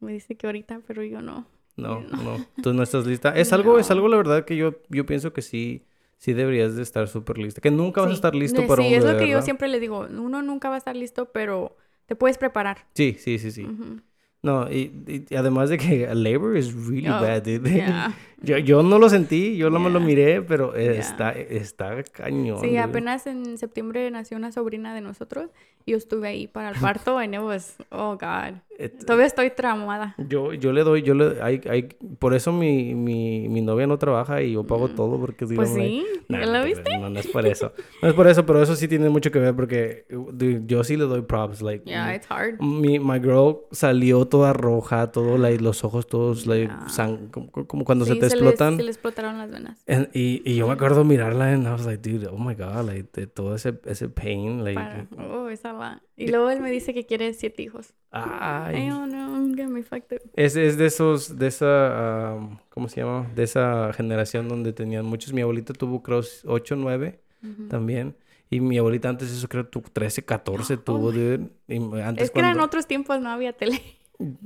me dice que ahorita, pero yo no. No, No. no. Tú no estás lista. Es algo, es No. algo, la verdad, que yo, yo pienso que sí, sí deberías de estar súper lista. Que nunca vas a Sí. estar listo para sí, un es bebé, lo que yo ¿verdad? siempre le digo. Uno nunca va a estar listo, pero te puedes preparar. Sí, sí, sí, sí. Ujú. No, y, y- además de que labor is really Oh, bad, dude. Yeah. Yo, yo no lo sentí, yo no me lo Yeah. miré, pero eh, Yeah. está, está cañón. Sí, dude. apenas en septiembre nació una sobrina de nosotros yo estuve ahí para el parto and it was, oh God. Et- Todavía estoy traumada. Yo, yo le doy, yo le, hay, hay, por eso mi, mi, mi novia no trabaja y yo pago todo porque digo, Pues sí, "Nah, ¿ya no lo te viste? No, no es por eso. No es por eso, pero eso sí tiene mucho que ver porque dude, yo sí le doy props. Like, Yeah, it's hard. mi, my girl salió toda roja, todo, like, los ojos todos, like, Yeah. sang- como, como cuando se Sí, te les- explotan. se le explotaron las venas. And- y, y yo me acuerdo mirarla and I was like, dude, oh my God, like, todo ese, ese pain, like, Para, oh, esa va. Y luego él me dice que quiere siete hijos. ay. I don't know, I'm fucked up. Es, es de esos, de esa, um, ¿cómo se llama? De esa generación donde tenían muchos. Mi abuelita tuvo, creo, 8, 9 Ujú. también. Y mi abuelita antes eso creo tuvo 13, 14 tuvo, dude. Y antes Es que eran cuando, otros tiempos, no había tele.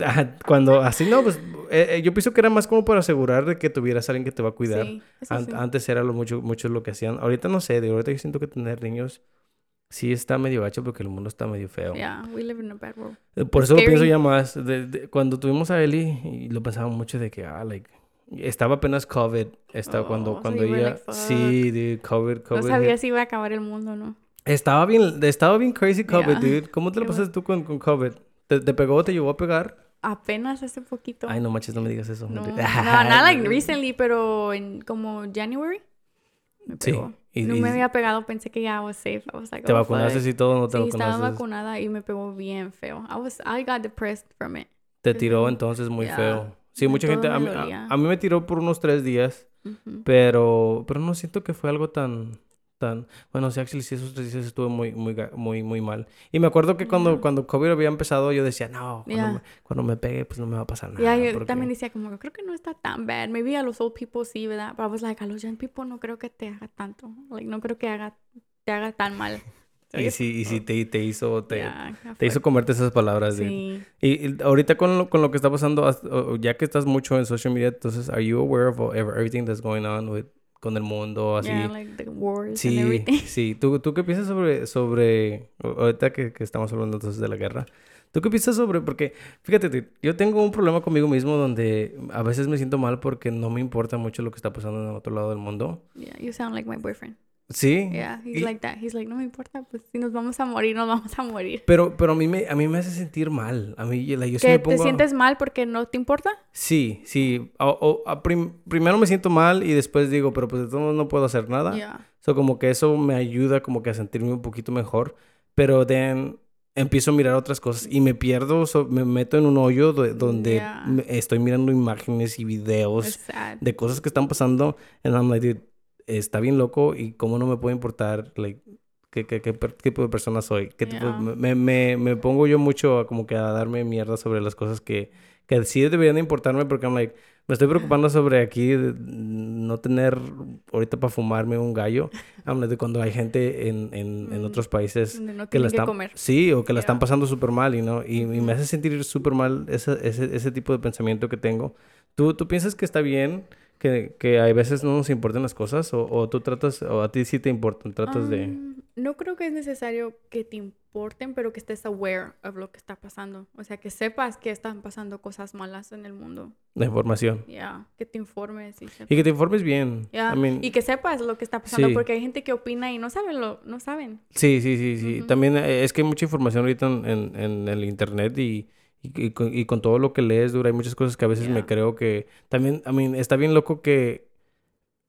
Ajá, cuando así no, pues eh, eh, yo pienso que era más como para asegurar de que tuvieras alguien que te va a cuidar. Sí, An- sí. Antes era lo mucho, mucho lo que hacían. Ahorita no sé, de ahorita yo siento que tener niños sí está medio gacho porque el mundo está medio feo. Yeah, we live in a bad world. Eh, Por eso lo pienso Scary. ya más. De- de- cuando tuvimos a Eli, y lo pensaba mucho de que, ah, like, estaba apenas COVID. Estaba Oh, cuando, so cuando ella, like, sí, de COVID, COVID. No sabía si iba a acabar el mundo, ¿no? Estaba bien, estaba bien crazy COVID, Yeah. dude. ¿Cómo te lo pasaste tú con, con COVID? ¿Te, te pegó o te llegó a pegar? Apenas hace poquito. Ay, no manches, no me digas eso. No, no, dude. not like recently, pero en como January me Sí, pegó. Y- no me había pegado, pensé que ya was safe. I was like, ¿Te oh, vacunaste y todo? ¿No te Sí, estaba vacunaste? vacunada y me pegó bien feo. I was, I got depressed from it. Te tiró entonces muy Ya. feo. Sí, mucha gente. A mí, a- a mí me tiró por unos tres días. Ujú. Pero, pero no siento que fue algo tan, tan, bueno, sí, actually, sí, esos tres días estuvo muy, muy, muy, muy mal. Y me acuerdo que cuando, Ya. cuando COVID había empezado, yo decía, no, cuando, Ya. me, cuando me pegue, pues no me va a pasar nada. Ya, yo porque- también decía como, creo que no está tan bad. Maybe a los old people sí, ¿verdad? But I was like, a los young people no creo que te haga tanto. Like, no creo que haga, te haga tan mal. Y sí, y sí te, te hizo, te, ya te hizo comerte esas palabras. Sí. Y, y ahorita con lo, con lo que está pasando, ya que estás mucho en social media, entonces, are you aware of ev- everything that's going on with, con el mundo, así? Yeah, like the wars and Sí, everything. sí. ¿Tú, ¿Tú qué piensas sobre, sobre, ahorita que, que estamos hablando entonces de la guerra? ¿Tú qué piensas sobre, porque, fíjate, yo tengo un problema conmigo mismo donde a veces me siento mal porque no me importa mucho lo que está pasando en el otro lado del mundo. Yeah, you sound like my boyfriend. Sí. Yeah, he's Y- like that. He's like, no me importa, pues si nos vamos a morir, nos vamos a morir. Pero, pero a mí me, a mí me hace sentir mal. A mí, la- yo sí ¿Que me te pongo... sientes mal porque no te importa? Sí, sí. O- o- a prim- primero me siento mal y después digo, pero pues de modos no puedo hacer nada. Yeah. So, como que eso me ayuda como que a sentirme un poquito mejor. Pero then empiezo a mirar otras cosas y me pierdo, so- me meto en un hoyo do- donde Yeah. estoy mirando imágenes y videos de cosas que están pasando. And I'm like, dude, está bien loco y cómo no me puede importar, like, qué, qué, qué per- qué tipo de persona soy. ¿Qué tipo- Yeah. me, me, me pongo yo mucho a como que a darme mierda sobre las cosas que, que sí deberían de importarme porque I'm like, me estoy preocupando sobre aquí de no tener ahorita para fumarme un gallo. Like, de cuando hay gente en, en, en Mm. otros países no que la están comer. sí o que la están pasando súper mal y no y, y me hace sentir súper mal ese, ese, ese tipo de pensamiento que tengo ¿Tú, tú piensas que está bien que, que a veces no nos importen las cosas o, o tú tratas o a ti sí te importan tratas de No creo que es necesario que te importen, pero que estés aware of lo que está pasando. O sea, que sepas que están pasando cosas malas en el mundo. la información Ya, que te informes y que te informes bien I mean, Y que sepas lo que está pasando, Sí. porque hay gente que opina y no saben lo, no saben. sí sí sí sí también eh, es que hay mucha información ahorita en, en, en el internet y y, y con, y con todo lo que lees, dura, hay muchas cosas que a veces me creo que... También, I mean, está bien loco que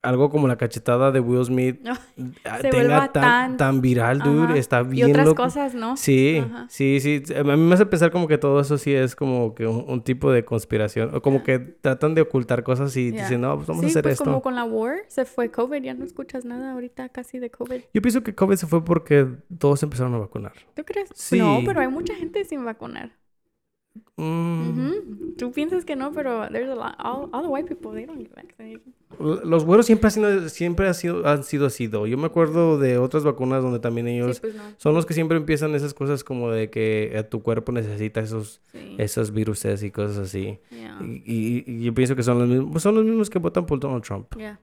algo como la cachetada de Will Smith No, ah, Se tenga vuelva tan, tan- tan viral, dude. Ajá. Está y bien otras loco. cosas, ¿no? Sí, Ajá. sí, sí. A mí me hace pensar como que todo eso sí es como que un, un tipo de conspiración. O como que tratan de ocultar cosas y Ya. dicen, no, pues vamos sí, a hacer pues esto. como con la war, se fue COVID, ya no escuchas nada ahorita casi de COVID. Yo pienso que COVID se fue porque todos empezaron a vacunar. ¿Tú crees? Sí. No, pero hay mucha gente sin vacunar. Mm. Tú piensas que no, pero there's a lot. All, all the white people, they don't get vaccinated. Los güeros siempre, han sido, siempre ha sido, han sido así. Yo me acuerdo de otras vacunas donde también ellos Sí, pues no. son los que siempre empiezan esas cosas como de que eh, tu cuerpo necesita esos, Sí. esos viruses y cosas así. Yeah. Y, y- y yo pienso que son los mismos, pues son los mismos que votan por Donald Trump. Yeah.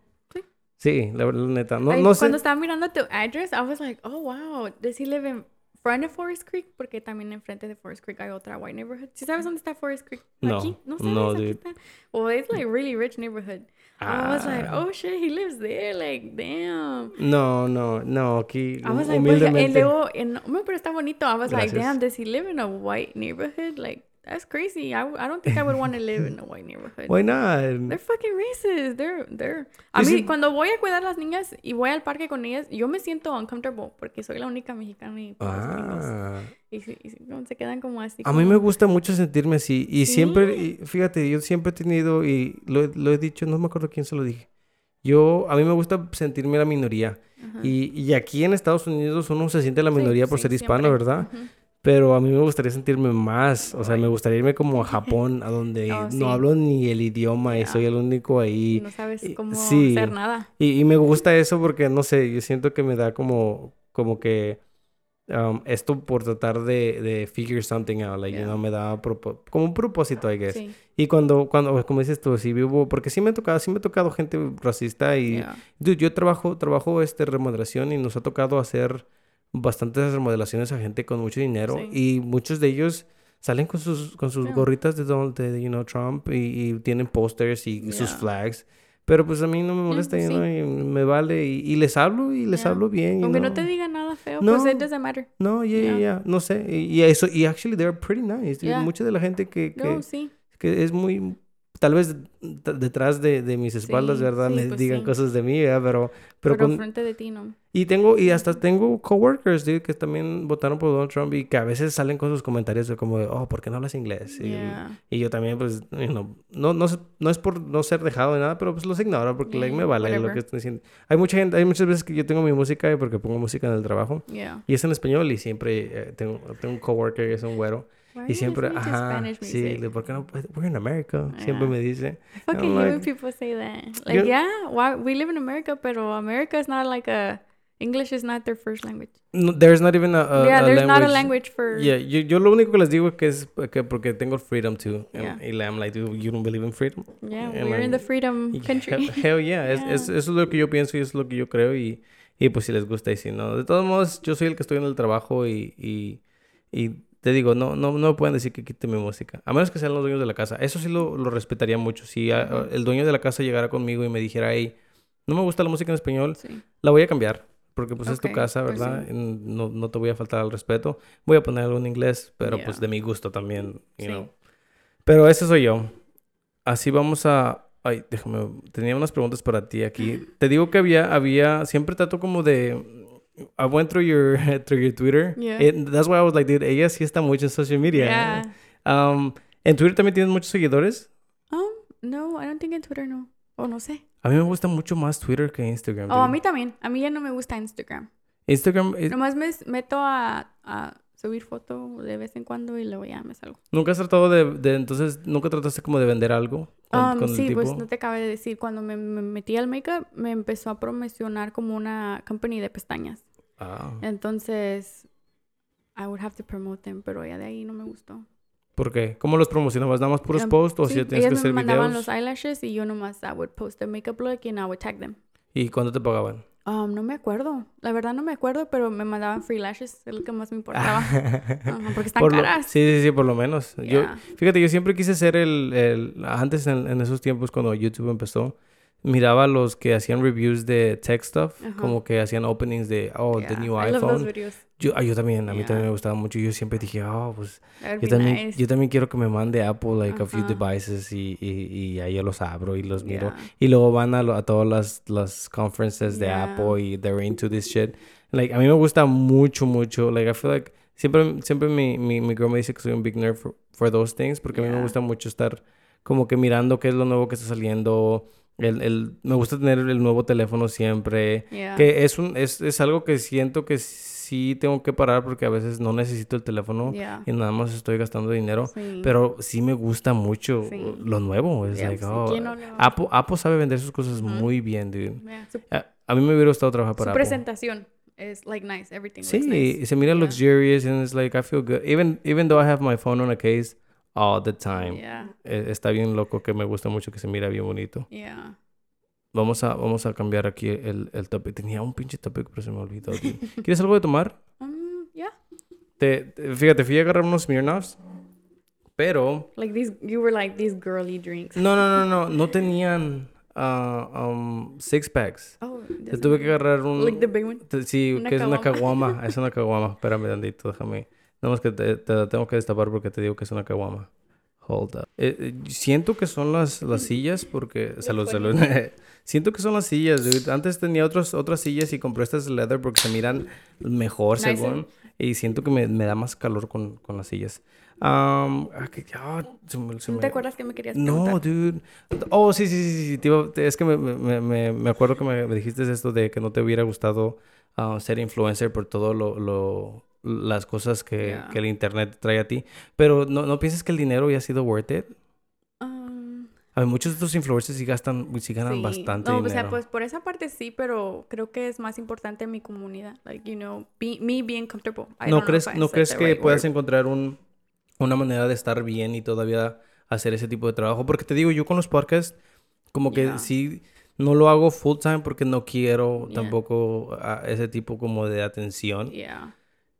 Sí, la verdad, la neta. No, Ay, no sé. Cuando estaba mirando tu address, I was like, oh, wow. Does he live in front of Forest Creek? Porque también enfrente de Forest Creek hay otra white neighborhood. ¿Sí sabes dónde está Forest Creek? No, ¿Aquí? No no, aquí dude. está. Well, it's like really rich neighborhood. I was like, Ah. oh shit, he lives there. Like, damn. No, no, no, aquí I was like, pues, humildemente. luego, en- no, pero está bonito. I was like, Gracias. damn, does he live in a white neighborhood? Like, that's crazy. I, I don't think I would want to live in a white neighborhood. Why not? They're fucking racist. They're, they're. A mí, cuando voy a cuidar a las niñas y voy al parque con ellas, yo me siento uncomfortable porque soy la única mexicana y todos los. Ah. Y, y como se quedan como así. A mí me gusta mucho sentirme así. Y Sí. siempre, y fíjate, yo siempre he tenido, y lo, he- lo he dicho, no me acuerdo quién se lo dije. Yo, a mí me gusta sentirme la minoría. Y, y aquí en Estados Unidos uno se siente la Sí, minoría por sí, ser hispano, siempre. ¿verdad? Pero a mí me gustaría sentirme más. O sea, me gustaría irme como a Japón, a donde Oh, sí. no hablo ni el idioma y Ya. soy el único ahí. no sabes y- cómo sí. hacer nada. Y, y me gusta eso porque, no sé, yo siento que me da como, como que um, esto por tratar de, de figure something out, like, you Yeah. know, me da como un propósito, I guess. Sí. Y cuando, cuando, como dices tú, sí vivo, porque sí me ha tocado, sí me ha tocado gente racista y, Yeah. dude, yo trabajo, trabajo este remodelación y nos ha tocado hacer bastantes remodelaciones a gente con mucho dinero Sí. y muchos de ellos salen con sus, con sus Yeah. gorritas de, Donald, de, you know, Trump y, y tienen pósters y sus flags. Pero pues a mí no me molesta, you know, sí. y me vale. Y, y les hablo y les Yeah. hablo bien. you Aunque no te digan nada feo, No. pues it doesn't matter. No, yeah, yeah, Yeah. yeah. No sé. Y, y eso, y actually they're pretty nice. Mucha de la gente que, que, No, sí. que es muy, tal vez detrás de, de mis espaldas, Sí, ¿verdad? sí, me pues digan sí. cosas de mí, ¿verdad? Pero, pero, Pero, con- frente de ti no. y tengo, y hasta tengo coworkers, dude, que también votaron por Donald Trump y que a veces salen con sus comentarios de como de, oh, ¿por qué no hablas inglés? Y, Yeah. y yo también, pues, you know, no, no, es- no es por no ser dejado de nada, pero pues los ignoro porque like, Yeah, me vale lo whatever. que están diciendo. Hay mucha gente, hay muchas veces que yo tengo mi música porque pongo música en el trabajo Yeah. y es en español y siempre eh, tengo, tengo un coworker que es un güero y siempre, ajá, sí, ¿por qué no? We're in America, siempre Yeah. me dice. Fucking hate like- people say that. Like, yeah, why, we live in America, pero America is not like a English is not their first language. No, there's not even a, a- yeah, a there's not a language for. Yeah, yo, yo lo único que les digo es que es que porque tengo freedom too. Yeah. And, y I'm like, dude, you don't believe in freedom? Yeah, And we're in the freedom country. Hell, hell yeah. Es, es- Yeah. eso es lo que yo pienso y es lo que yo creo. Y, y pues si les gusta y si no. De todos modos, yo soy el que estoy en el trabajo y, y, y te digo, no, no, no me pueden decir que quite mi música. A menos que sean los dueños de la casa. Eso sí lo, lo respetaría mucho. Si a- el dueño de la casa llegara conmigo y me dijera, hey, no me gusta la música en español, sí. la voy a cambiar. Porque pues es tu casa, pues ¿verdad? sí. Y No, no te voy a faltar al respeto. Voy a poner algo en inglés, pero pues Yeah. de mi gusto también, you Sí. know. Pero ese soy yo. Así vamos a... Ay, déjame... Tenía unas preguntas para ti aquí. Te digo que había... había siempre trato como de... I went through your, through your Twitter. Yeah. And that's why I was like, dude, ella sí está mucho en social media. Yeah. Um, ¿En Twitter también tienes muchos seguidores? Um, no, I don't think in Twitter no. O no sé. A mí me gusta mucho más Twitter que Instagram. Oh, a dude. mí también. A mí ya no me gusta Instagram. Instagram... es- Nomás me meto a, a subir foto de vez en cuando y luego ya me salgo. ¿Nunca has tratado de, de- entonces, nunca trataste como de vender algo con, Um, con el sí, pues no te acabé de decir. Cuando me, me metí al makeup, me empezó a promocionar como una company de pestañas. Ah, Entonces, I would have to promote them, pero ya de ahí no me gustó. ¿por qué? ¿Cómo los promocionabas? ¿Nada más puros Um, posts o sí, si tienes que hacer me mandaban videos? los eyelashes y yo nomás I would post a makeup look and I would tag them. ¿Y cuándo te pagaban? Um, no me acuerdo. La verdad no me acuerdo, pero me mandaban free lashes. Es lo que más me importaba. Porque están Por lo- caras. Sí, sí, sí, por lo menos. Yo, fíjate, yo siempre quise ser el, el antes en, en esos tiempos cuando YouTube empezó, miraba los que hacían reviews de tech stuff, Ajá. como que hacían openings de, oh, the Yeah, new I love those iPhone. Yo, ah, yo también, a mí Yeah. también me gustaba mucho. Yo siempre dije, oh, pues Yo también, nice. yo también quiero que me mande Apple, like, a few devices y, y, y ahí yo los abro y los miro. Yeah. Y luego van a, lo- a todas las, las conferences de. Apple y they're into this shit. Like, a mí me gusta mucho, mucho. Like, I feel like... Siempre, siempre mi, mi, mi girl me dice que soy un big nerd for, for those things porque a mí me gusta mucho estar como que mirando qué es lo nuevo que está saliendo. El, el, me gusta tener el nuevo teléfono siempre. Yeah. Que es, un, es, es algo que siento que sí tengo que parar porque a veces no necesito el teléfono Yeah. y nada más estoy gastando dinero. Sí. Pero sí me gusta mucho Sí. lo nuevo. Es Yeah, like, oh, ¿quién no? Apple, Apple sabe vender sus cosas muy bien, dude. Su, A, a mí me hubiera gustado trabajar su para Apple. presentación es like nice. Everything Sí, looks nice. se mira luxurious and it's like I feel good. Even, even though I have my phone on a case all the time. Yeah. Eh, Está bien loco que me gusta mucho que se mira bien bonito. Yeah. Vamos a, vamos a cambiar aquí el, el topic. Tenía un pinche topic, pero se me olvidó. ¿Quieres algo de tomar? Um, yeah. Te, te- fíjate, fui a agarrar unos Smirnoffs, pero Like these, you were like these girly drinks. no, no, no, no, no tenían ah, um, six packs. Oh, Te tuve que agarrar un... Like the big one. te- Sí, una que es una caguama. caguama. Es una caguama. Espérame tantito, déjame. Nada más que te, tengo que destapar porque te digo que es una caguama. Hold up. Eh, eh, siento que son las, las sillas porque... Salud, salud. siento que son las sillas, dude. Antes tenía otros, otras sillas y compré estas leather porque se miran mejor, Nice. según. Y siento que me, me da más calor con, con las sillas. Um, ah, se me- se ¿No me- te acuerdas que me querías no, preguntar? dude. Oh, sí, sí, sí, sí. es que me, me, me, me acuerdo que me, me dijiste esto de que no te hubiera gustado ah, ser influencer por todo lo, lo las cosas que, Yeah. que el internet trae a ti. Pero no, no piensas que el dinero ya ha sido worth it. Um, A ver, muchos de estos influencers sí gastan, sí ganan sí. bastante No, o dinero. sea, pues por esa parte sí, pero creo que es más importante mi comunidad. Like, you know, be, me being comfortable. I ¿No crees, ¿no crees que right puedas word. encontrar un, una manera de estar bien y todavía hacer ese tipo de trabajo? Porque te digo, yo con los podcasts, como que Yeah. sí, no lo hago full time porque no quiero Yeah. tampoco a ese tipo como de atención. Yeah.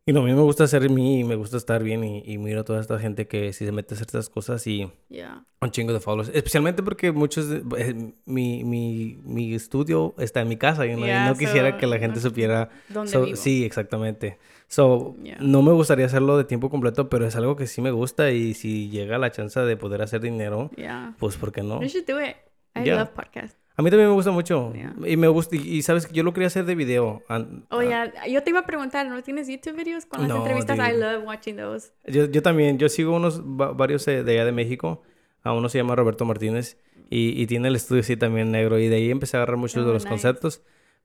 Y no, a mí me gusta ser mí y me gusta estar bien y, y miro a toda esta gente que si se mete a hacer estas cosas y Yeah. un chingo de followers. Especialmente porque muchos, de- eh, mi, mi, mi estudio está en mi casa y no, y no quisiera que la gente no- supiera ¿Dónde So, vivo? sí, exactamente. So, Yeah. no me gustaría hacerlo de tiempo completo, pero es algo que sí me gusta y si llega la chance de poder hacer dinero, pues ¿por qué no? You should do it. I love podcasts. A mí también me gusta mucho. Yeah. Y me gusta, y, y sabes que yo lo quería hacer de video. An- Oh, ah, yeah. Yo te iba a preguntar, ¿no tienes YouTube videos con las No, entrevistas? I dude. love watching those. Yo, yo también, yo sigo unos va- varios eh, de allá de México. A uno se llama Roberto Martínez y, y tiene el estudio así también negro. Y de ahí empecé a agarrar muchos Oh, de los nice. conceptos.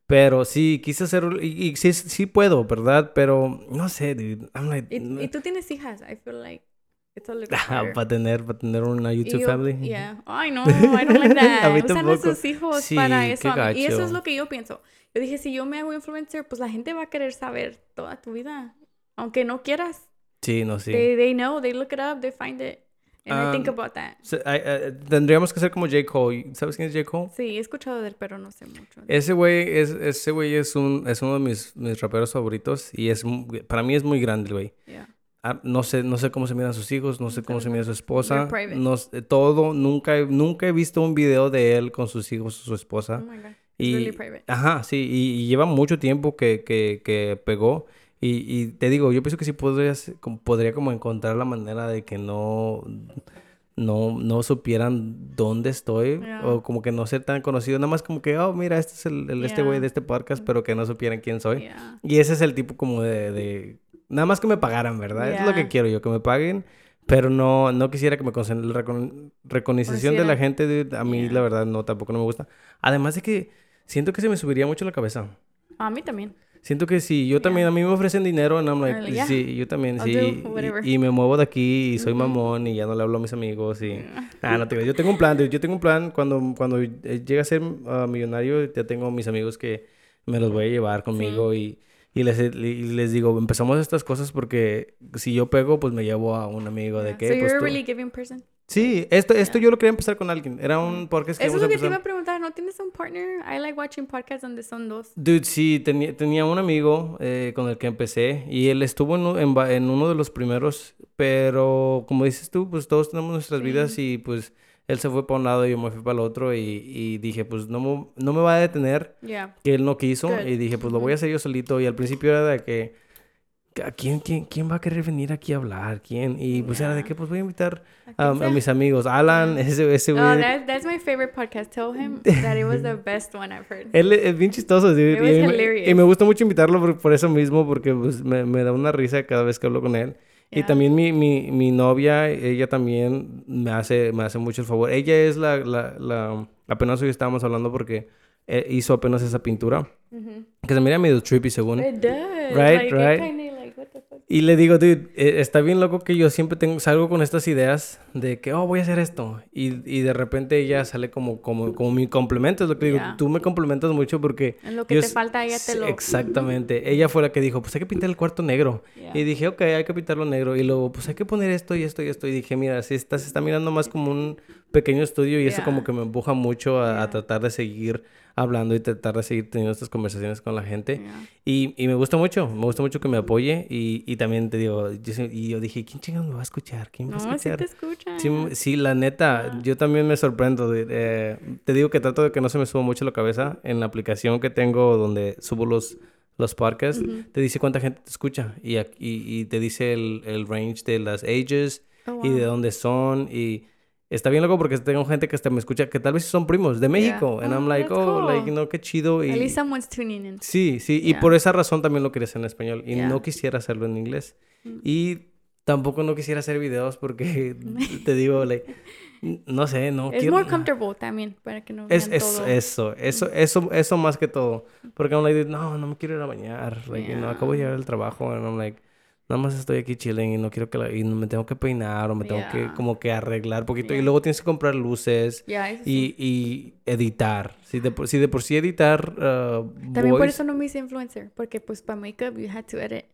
Pero sí, quise hacer, y, y sí, sí puedo, ¿verdad? Pero no sé, dude. I'm like, Y, y tú tienes hijas. I feel like Ah, para tener, para tener una YouTube yo- family. Yeah. Ay, no, I don't like that. Usan a sus hijos Sí, para eso. Y eso es lo que yo pienso. Yo dije, si yo me hago influencer, pues la gente va a querer saber toda tu vida. Aunque no quieras. Sí, no, sí. They, they know, they look it up, they find it. And I think Um, about that. Se- ay, ay, tendríamos que ser como J. Cole. ¿Sabes quién es J. Cole? Sí, he escuchado de él, pero no sé mucho. Ese güey es, ese güey es, un, es uno de mis, mis raperos favoritos y es, para mí es muy grande el güey. Yeah. Ah, no sé, no sé cómo se miran sus hijos, no sé cómo se mira su esposa. No sé, todo, nunca, he- nunca he visto un video de él con sus hijos o su Oh esposa. my God. It's Y, really private. ajá, sí, y, y lleva mucho tiempo que, que, que pegó. Y, y te digo, yo pienso que sí podría, podría como encontrar la manera de que no, no, no supieran dónde estoy. Yeah. O como que no ser tan conocido. Nada más como que, oh, mira, este es el, el- este güey de este podcast, pero que no supieran quién soy. Yeah. Y ese es el tipo como de... de- Nada más que me pagaran, ¿verdad? Es lo que Yeah. quiero yo, que me paguen. Pero no, no quisiera que me concen la recon- recognición de la gente. dude, a mí, Yeah. la verdad, no, tampoco no me gusta. Además de que siento que se me subiría mucho la cabeza. A mí también. Siento que si yo también, a mí me ofrecen dinero, and I'm like, yeah. sí, yo también, I'll sí. Y, y me muevo de aquí y soy mamón y ya no le hablo a mis amigos y... Yeah. Ah, no te yo tengo un plan, yo tengo un plan cuando, cuando eh, llegue a ser ah, millonario, ya tengo mis amigos que me los voy a llevar conmigo y, y les, y les digo, empezamos estas cosas porque si yo pego, pues me llevo a un amigo de que... So pues, you're a really giving person. Sí, esto, esto Yeah. yo lo quería empezar con alguien, era un podcast que Eso es lo que te iba a preguntar. ¿No tienes un partner? I like watching podcasts donde son dos. Dude, sí, tenía, tenía un amigo eh, con el que empecé y él estuvo en, uno de los primeros, pero como dices tú, pues todos tenemos nuestras Sí. vidas y pues él se fue para un lado y yo me fui para el otro y, y dije, pues no, me- no me va a detener Yeah. que él no quiso Good. y dije, pues lo voy a hacer yo solito y al principio era de que, ¿a quién, quién, quién va a querer venir aquí a hablar? ¿Quién? Y pues era de Yeah. que pues voy a invitar a, think a mis amigos, Alan, Yeah. ese, ese Oh, güey. that, that's my favorite podcast. Tell him that it was the best one I've heard. Él es bien chistoso, dude, It was y, me, hilarious. y me gusta mucho invitarlo por, por eso mismo, porque pues, me, me da una risa cada vez que hablo con él. Y también mi, mi, mi novia, ella también me hace, me hace mucho el favor. Ella es la, la, la... Apenas hoy estábamos hablando porque eh, hizo apenas esa pintura. Mhm. Que se mira medio trippy según. It does. Right, like, right. Y le digo, dude, eh, está bien loco que yo siempre tengo, salgo con estas ideas de que, oh, voy a hacer esto. Y, y de repente ella sale como, como, como mi complemento. Es lo que digo, Yeah. tú me complementas mucho porque... En lo que yo te falta, ella te lo... Exactamente. Ella fue la que dijo, pues hay que pintar el cuarto negro. Yeah. Y dije, ok, hay que pintarlo negro. Y luego, pues hay que poner esto y esto y esto. Y dije, mira, si está, se está mirando más como un pequeño estudio y eso Yeah. como que me empuja mucho a, a tratar de seguir hablando y tratar de seguir teniendo estas conversaciones con la gente. Yeah. Y, y me gusta mucho, me gusta mucho que me apoye y, y también te digo, yo, sí- y yo dije, ¿quién chingados me va a escuchar? ¿Quién me va a No, sí escuchar? te escuchan. Sí, la neta, yo también me sorprendo. de- eh, te digo que trato de que no se me suba mucho la cabeza. En la aplicación que tengo donde subo los, los podcasts, te dice cuánta gente te escucha y, y, y te dice el, el range de las ages Oh, y de dónde son. Y está bien loco porque tengo gente que hasta me escucha que tal vez son primos de México. And I'm like, oh, like, cool. no, qué chido. Y, At least someone's tuning in. Sí, sí, y Yeah. por esa razón también lo quería hacer en español y Yeah. no quisiera hacerlo en inglés. Mm. Y tampoco no quisiera hacer videos porque te digo, like, no sé, no Es more comfortable también, para que no Es, vean es todo. eso, eso, eso, eso más que todo. Porque I'm like, no, no me quiero ir a bañar. Like, you know, Yeah. acabo de llegar del trabajo and I'm like, nada más estoy aquí chilling y no quiero que la- y no me tengo que peinar o me tengo que Yeah. como que arreglar poquito. Y Yeah. luego tienes que comprar luces sí. y, y editar. Si de, por- si de por sí editar uh, También por voice- eso no me hice influencer, porque pues para makeup you had to edit.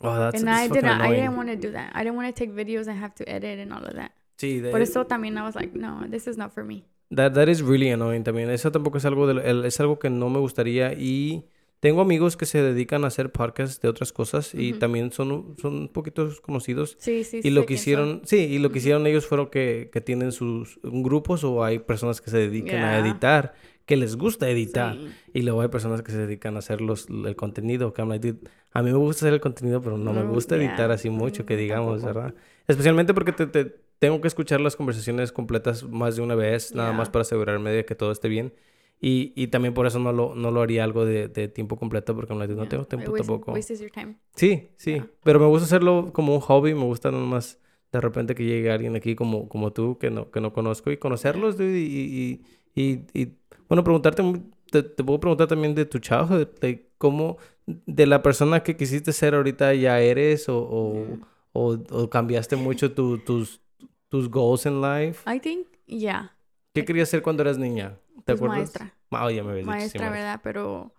Oh, that's, and that's I didn't, I didn't want to do that. I didn't want to take videos and have to edit and all of that. Sí, de- Por eso también I was like, no, this is not for me. That, that is really annoying también. Eso tampoco es algo, de, es algo que no me gustaría. Y tengo amigos que se dedican a hacer podcasts de otras cosas y también son, son un poquito conocidos. Sí, sí, Y lo que son. hicieron, sí, y lo que hicieron ellos fueron que, que tienen sus grupos o hay personas que se dedican a editar, que les gusta editar. Sí. Y luego hay personas que se dedican a hacer los, el contenido. que like, a mí me gusta hacer el contenido, pero no me gusta yeah. editar así mucho, que Mm, digamos, tampoco. ¿verdad? Especialmente porque te, te- tengo que escuchar las conversaciones completas más de una vez, nada más para asegurarme de que todo esté bien. Y, y también por eso no lo, no lo haría algo de, de tiempo completo, porque no Yeah. tengo tiempo wastes- tampoco. your time. Sí, sí. Yeah. Pero me gusta hacerlo como un hobby. Me gusta nomás de repente que llegue alguien aquí como, como tú que no, que no conozco y conocerlos dude, y, y, y, y, bueno, preguntarte, te, te puedo preguntar también de tu childhood, de cómo, de la persona que quisiste ser ahorita ya eres o, o, o, o cambiaste mucho tu- tus, tus goals in life. I think, yeah, ¿Qué querías ser cuando eras niña? ¿Te Pues acuerdas? maestra. Ah, ya me habías dicho, sí, maestra, ¿verdad? Pero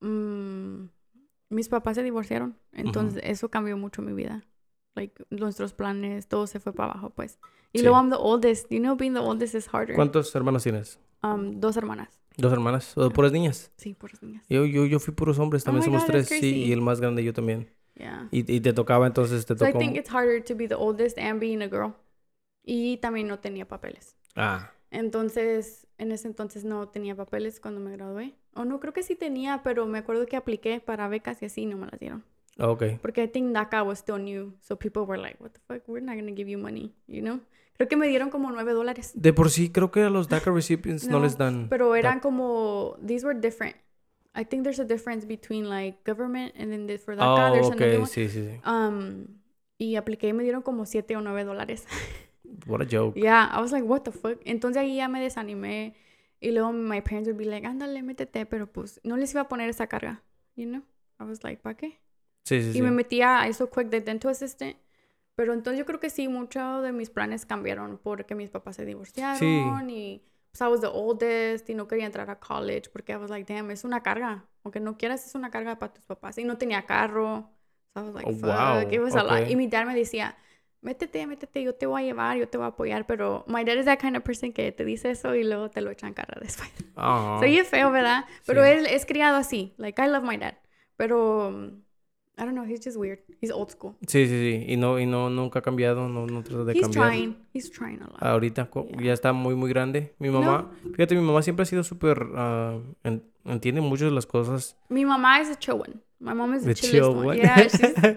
mm, mis papás se divorciaron, entonces eso cambió mucho mi vida. Like, nuestros planes, todo se fue para abajo, pues. Y Sí. luego I'm the oldest. You know, being the oldest is harder. ¿Cuántos hermanos tienes? Um, dos hermanas. ¿Dos hermanas? ¿O puras niñas? Sí, por niñas. Yo, yo, yo fui puros hombres, también Oh somos God, tres, sí, y el más grande yo también. Yeah. Y, y te tocaba entonces, te So I tocó... think it's harder to be the oldest and being a girl. Y también no tenía papeles. Ah, Entonces, en ese entonces no tenía papeles cuando me gradué. O no, creo que sí tenía, pero me acuerdo que apliqué para becas y así no me las dieron. ah, ok. Porque I think DACA was still new. So people were like, what the fuck, we're not going to give you money, you know? Creo que me dieron como nueve dólares. De por sí, creo que a los DACA recipients no, No, les dan... Pero eran como, these were different. I think there's a difference between like government and then the, for DACA Oh, there's another one. sí, sí, sí. Um, y apliqué y me dieron como siete o nueve dólares. What a joke. Yeah, I was like, what the fuck. Entonces ahí ya me desanimé. Y luego my parents would be like, ándale, métete. Pero pues no les iba a poner esa carga, you know? I was like, ¿para qué? Sí, sí, Y sí. me metía a eso quick de dental assistant. Pero entonces yo creo que sí, muchos de mis planes cambiaron porque mis papás se divorciaron y pues, I was the oldest y no quería entrar a college porque I was like, damn, es una carga. Aunque no quieras, es una carga para tus papás. Y no tenía carro. So I was like, Oh, fuck, wow, it was a lot. okay. Y mi dad me decía, métete, métete, yo te voy a llevar, yo te voy a apoyar. Pero my dad is that kind of person que te dice eso y luego te lo echan cara después. Ah, Soy feo, ¿verdad? Pero Sí. él es criado así. Like, I love my dad. Pero, um, I don't know, he's just weird. He's old school. Sí, sí, sí. Y no, y no, nunca ha cambiado, no, no trata de He's cambiar. trying. He's trying a lot. Ahorita Yeah. ya está muy, muy grande. Mi mamá, fíjate, mi mamá siempre ha sido súper... en- entiende mucho de las cosas. Mi mamá is a chill one. My mom is The the chill one. one. Yeah, she's...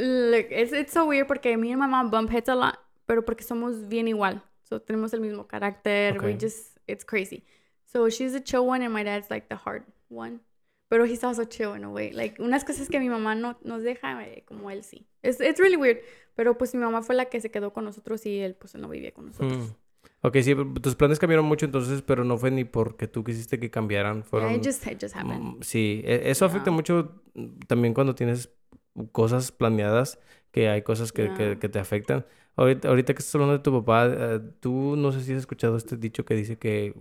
Look, it's, it's so weird porque mi y mi mamá bump heads a lot, pero porque somos bien igual. So, tenemos el mismo carácter. We Okay. just... It's crazy. So, she's a chill one and my dad's like the hard one. Pero he's also chill in a way. Like, unas cosas que mi mamá no nos deja, eh, como él sí. It's, it's really weird. Pero pues mi mamá fue la que se quedó con nosotros y él pues no vivía con nosotros. Mm. Ok, sí, tus planes cambiaron mucho entonces, pero no fue ni porque tú quisiste que cambiaran. Yeah, Fueron... it just, it just happened. Mm, Sí, e- eso afecta Yeah. mucho también cuando tienes cosas planeadas, que hay cosas que, que- Yeah. que te afectan. Ahorita, ahorita que estás hablando de tu papá, eh, tú no sé si has escuchado este dicho que dice que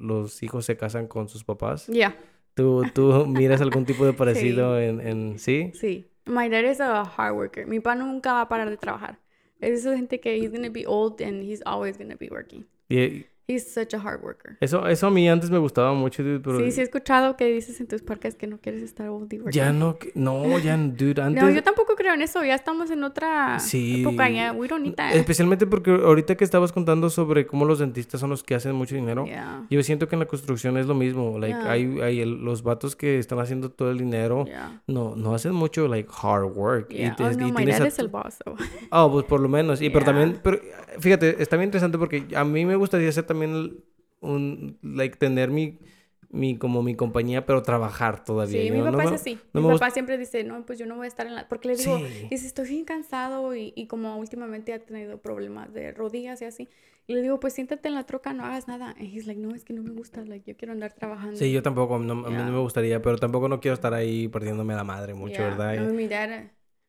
los hijos se casan con sus papás. Yeah, ¿Tú, tú miras algún tipo de parecido en, en... ¿Sí? sí. My dad is a hard worker. Mi papá nunca va a parar de trabajar. Es esa gente que he's gonna be old and he's always gonna be working. Y, He's such a hard worker. Eso, eso a mí antes me gustaba mucho, dude, pero Sí, sí he escuchado que dices en tus podcasts que no quieres estar oldie working. ya no, no, ya, dude, antes... No, yo tampoco creo en eso. Ya estamos en otra Sí. época. Ya, we don't need that. Especialmente porque ahorita que estabas contando sobre cómo los dentistas son los que hacen mucho dinero, Yeah. yo siento que en la construcción es lo mismo. Like, Yeah. hay, hay los vatos que están haciendo todo el dinero, Yeah. no, no hacen mucho, like, hard work. Y te- Oh, y no, my tienes dad es el boss. so. Ah, pues por lo menos. Y pero también, pero fíjate, está bien interesante porque a mí me gustaría hacer también un, like, tener mi, mi, como mi compañía, pero trabajar todavía. Sí, you mi? No papá me- es así. no mi papá siempre dice, no, pues yo no voy a estar en la... Porque le digo, Sí. dice, estoy bien cansado y, y como últimamente ha tenido problemas de rodillas y así. Y le digo, pues siéntate en la troca, no hagas nada. Y he's like, no, es que no me gusta, like, yo quiero andar trabajando. Sí, yo tampoco, no, a mí Yeah. no me gustaría, pero tampoco no quiero estar ahí perdiéndome la madre mucho, Yeah. ¿verdad? No, mi dad,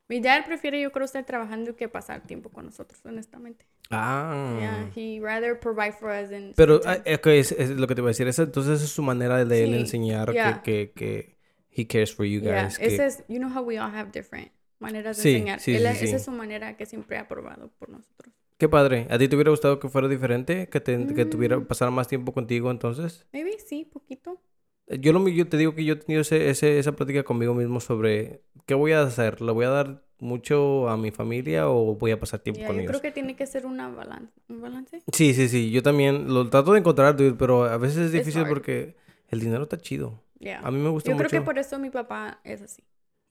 mi dad prefiere yo creo estar trabajando que pasar tiempo con nosotros, honestamente. Ah. Yeah, he rather provide for us and Pero ah, time. ok, es, es lo que te voy a decir. Esa, entonces es su manera de él Sí, enseñar yeah. que, que, que he cares for you Yeah, guys. que- ese es, you know how we all have different maneras de Sí, enseñar. sí, Él- sí, sí. Esa es su manera que siempre ha probado por nosotros. Qué padre. ¿A ti te hubiera gustado que fuera diferente? ¿Que, te, que tuviera, Mm. pasara más tiempo contigo entonces? Maybe sí, poquito. Yo, lo, yo te digo que yo he tenido ese, ese- esa plática conmigo mismo sobre qué voy a hacer. ¿Le voy a dar mucho a mi familia o voy a pasar tiempo Yeah, con yo ellos? creo que tiene que ser una balan un balance. Sí, sí, sí. Yo también lo trato de encontrar, dude, pero a veces es difícil porque el dinero está chido. Yeah. A mí me gusta Yo creo mucho. que por eso mi papá es así.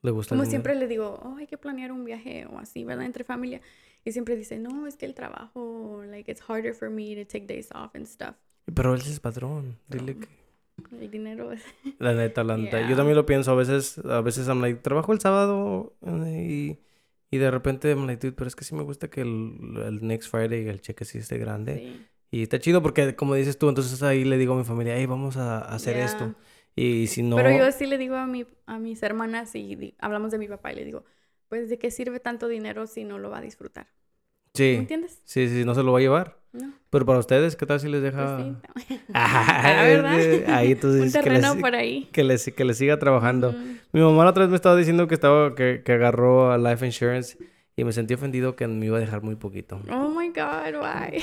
Le gusta el Como siempre le digo, oh, hay que planear un viaje o así, ¿verdad? Entre familia. Y siempre dice, no, es que el trabajo, like, it's harder for me to take days off and stuff. Pero él es padrón. Dile que... El dinero es... La neta, la neta. Yo también lo pienso. A veces, a veces I'm like, trabajo el sábado eh, y, y de repente I'm like, dude, pero es que sí me gusta que el, el next Friday el cheque sí esté grande. Sí. Y está chido porque, como dices tú, entonces ahí le digo a mi familia, hey, vamos a hacer Yeah. esto. Y si no... Pero yo sí le digo a, mi, a mis hermanas y hablamos de mi papá y le digo, pues, ¿de qué sirve tanto dinero si no lo va a disfrutar? ¿Me Sí, entiendes? sí, sí, no se lo va a llevar. No. Pero para ustedes, ¿qué tal si les Pues deja...? sí. Ah, Ah, ¿verdad? Ahí tú Un dices que, les, terreno por ahí. que, les, que les siga trabajando. Mm. Mi mamá la otra vez me estaba diciendo que estaba que, que agarró a Life Insurance y me sentí ofendido que me iba a dejar muy poquito. Oh my God, why?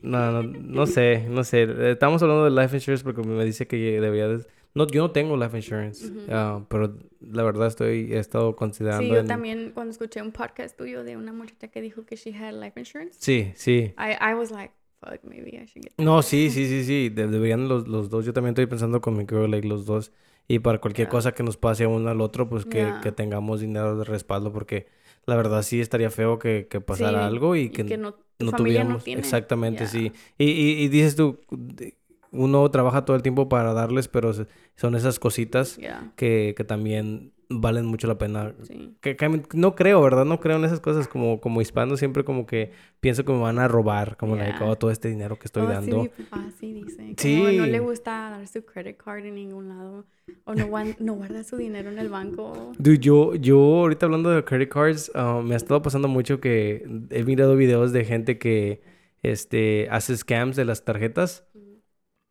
No, no, no sé, no sé. Estamos hablando de Life Insurance porque me dice que debería de... No, yo no tengo Life Insurance, ah, pero la verdad estoy, he estado considerando Sí, yo en- también cuando escuché un podcast tuyo de una muchacha que dijo que she had life insurance, Sí, sí. I, I was like, fuck, maybe I should get No, sí, sí, sí, sí. de- deberían los, los dos. Yo también estoy pensando con mi girl, like, los dos. Y para cualquier Yeah. cosa que nos pase a uno al otro, pues que, Yeah. que tengamos dinero de respaldo porque la verdad sí estaría feo que, que pasara Sí, algo y y que, que no, tu no familia tuviéramos. no tiene. Exactamente, Yeah. sí. Y, y, y dices tú, de- uno trabaja todo el tiempo para darles, pero son esas cositas Yeah, que, que también valen mucho la pena. sí. Que, que no creo, ¿verdad? No creo en esas cosas como, como hispano. Siempre como que pienso que me van a robar, como like, Yeah. oh, todo este dinero que estoy Oh, sí, dando. mi papá sí dice. Como Sí. no le gusta dar su credit card en ningún lado. O no, no guarda su dinero en el banco. Dude, yo, yo ahorita hablando de credit cards, ah, me ha estado pasando mucho que he mirado videos de gente que este, hace scams de las tarjetas.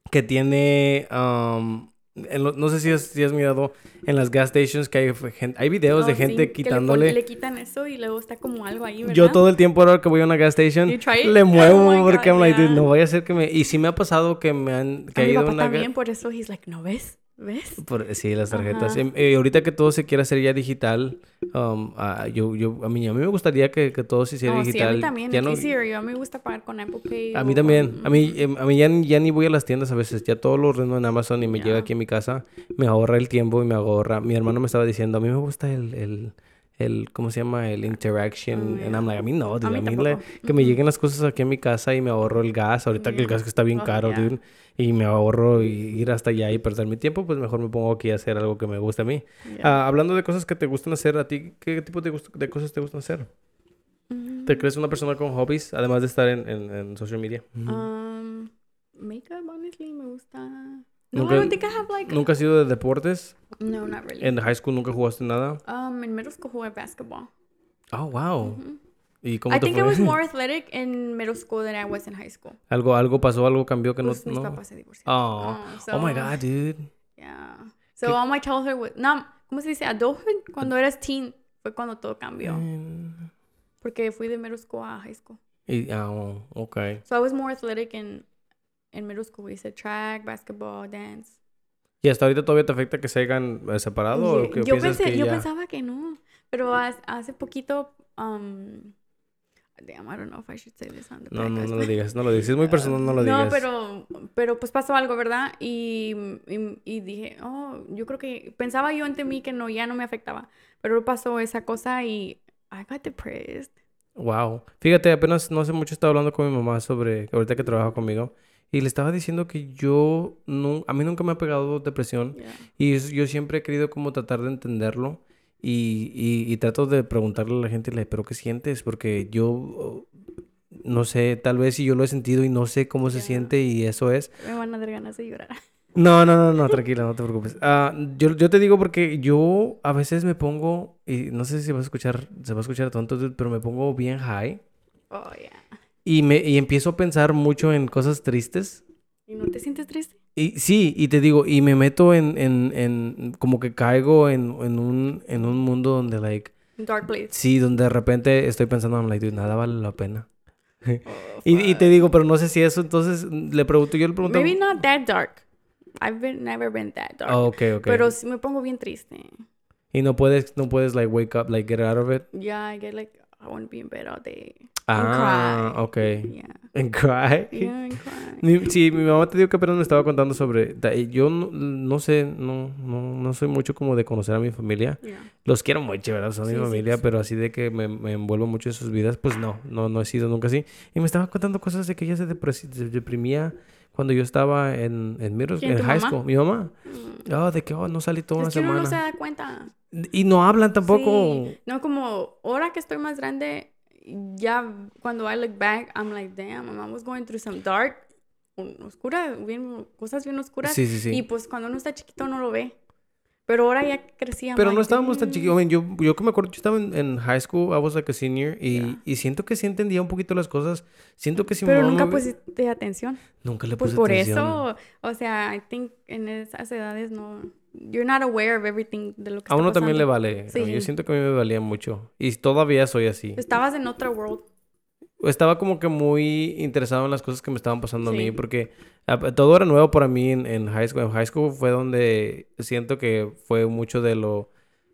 Que tiene, um, en lo- no sé si has, si has mirado en las gas stations que hay, hay videos de sí, gente que le pon- quitándole. Le, quitan eso y luego está como algo ahí, ¿verdad? Yo todo el tiempo ahora que voy a una gas station le Oh muevo porque God, I'm like, no vaya a ser que me... Y sí me ha pasado que me han... A mi papá una también, por eso he's like, ¿no ves? ¿Ves? Por- sí, las tarjetas. Ajá. Em, eh, ahorita que todo se quiere hacer ya digital, um, ah, yo, yo, a mí, a mí me gustaría que, que todo se hiciera No, sí, a digital. mí también. Ya no- easier. Yo a mí me gusta pagar con Apple Pay. a o mí también. A mí, em, a mí ya, ni- ya ni voy a las tiendas a veces. Ya todo lo ordeno en Amazon y me llega aquí a mi casa. Me ahorra el tiempo y me ahorra. Mi hermano me estaba diciendo, a mí me gusta el... el el, ¿cómo se llama? El interaction. Oh, And. I'm like, a mí no, dude. A mí mí, le- tampoco. que me lleguen las cosas aquí a mi casa y me ahorro el gas. Ahorita que el gas que está bien Oh, caro, yeah. dude. Y me ahorro y ir hasta allá y perder mi tiempo, pues mejor me pongo aquí a hacer algo que me guste a mí. Yeah. Ah, hablando de cosas que te gustan hacer, ¿a ti qué tipo de, de cosas te gustan hacer? Mm, ¿Te crees una persona con hobbies, además de estar en, en, en social media? Um, makeup, honestly, me gusta. No, Nunca- I don't think I have like. ¿Nunca has sido de deportes? No, not really. ¿En high school nunca jugaste nada? Um, in middle school jugué basketball. Oh, wow. Mhm. ¿Y cómo I te think I was more athletic in middle school than I was in high school. ¿Algo, algo pasó, algo cambió que Pues no... mis no? papás se divorciaron. Oh. Oh, oh my so- God, dude. Yeah. So all my childhood was no, ¿cómo se dice? Adulthood. Cuando eras teen fue cuando todo cambió. Mm. Porque fui de middle school a high school. Y, ah, oh, ok. So I was more athletic in en middle school we hice track, basketball, dance. ¿Y hasta ahorita todavía te afecta que se hayan eh, separado? ¿o que yo, pensé, que yo ya- pensaba que no, pero hace poquito, um, damn, I don't know if I should say this on the No, no, podcast. no lo digas, no lo digas. Es muy personal, no lo digas. No, pero, pero pues pasó algo, ¿verdad? Y, y, y dije, oh, yo creo que pensaba yo ante mí que no, ya no me afectaba. Pero pasó esa cosa y I got depressed. Wow. Fíjate, apenas no hace mucho estaba hablando con mi mamá sobre, ahorita que trabaja conmigo, y le estaba diciendo que yo, no, a mí nunca me ha pegado depresión, Yeah. y es- yo siempre he querido como tratar de entenderlo, y, y, y trato de preguntarle a la gente, le, pero ¿qué sientes? Porque yo, oh, no sé, tal vez si yo lo he sentido y no sé cómo se Ya. siente, y eso es. Me van a dar ganas de llorar. No, no, no, no, tranquila, no te preocupes. Ah, yo, yo te digo porque yo a veces me pongo, y no sé si va a escuchar, se va a escuchar tonto, pero me pongo bien high. Oh, yeah. Y, me, y empiezo a pensar mucho en cosas tristes. ¿Y no te sientes triste? Y sí, y te digo, y me meto en, en, en como que caigo en, en un, en un mundo donde, like, Dark place. sí, donde de repente estoy pensando, I'm like, dude, nada vale la pena. Oh, Y, y te digo, pero no sé si eso, entonces le pregunto, yo le pregunto. Maybe not that dark. I've been, never been that dark. Ah, ok, ok. Pero sí me pongo bien triste. Y no puedes, no puedes, like, wake up, like, get out of it. Yeah, I get like, I want to be in bed all day. Ah, cry. ok. Yeah. And cry. Yeah, and cry. Mi- Sí, mi mamá te digo que apenas me estaba contando sobre... Yo no, no sé, no, no, no soy mucho como de conocer a mi familia. Yeah. Los quiero mucho, ¿verdad? Son Sí, mi sí, familia, sí. pero así de que me, me envuelvo mucho en sus vidas, pues no, no, no he sido nunca así. Y me estaba contando cosas de que ella se deprimía cuando yo estaba en, en, middle- ¿Quién, en high mamá? school. Mi mamá. Mm. Oh, de que oh, no salí toda una Es uno semana. no se da cuenta. Y no hablan tampoco. Sí. No, como ahora que estoy más grande, ya cuando I look back, I'm like, damn, my mom was going through some dark, oscura, bien, cosas bien oscuras. Sí, sí, sí. Y pues cuando uno está chiquito no lo ve. Pero ahora ya crecía. Pero no estábamos tan chiquitos. I mean, yo, yo que me acuerdo, yo estaba en, en high school, I was like a senior, y, Yeah. y siento que sí entendía un poquito las cosas. Siento que mi Pero nunca me- pusiste atención. Nunca le Pues puse por atención. eso, o sea, I think en esas edades no, you're not aware of everything de lo que A está uno también le pasando. vale. Mí- Yo Sí. siento que a mí me valía mucho. Y todavía soy así. Estabas en otro world. Estaba como que muy interesado en las cosas que me estaban pasando a mí. Porque ah, todo era nuevo para mí en, en high school. En high school fue donde siento que fue mucho de lo...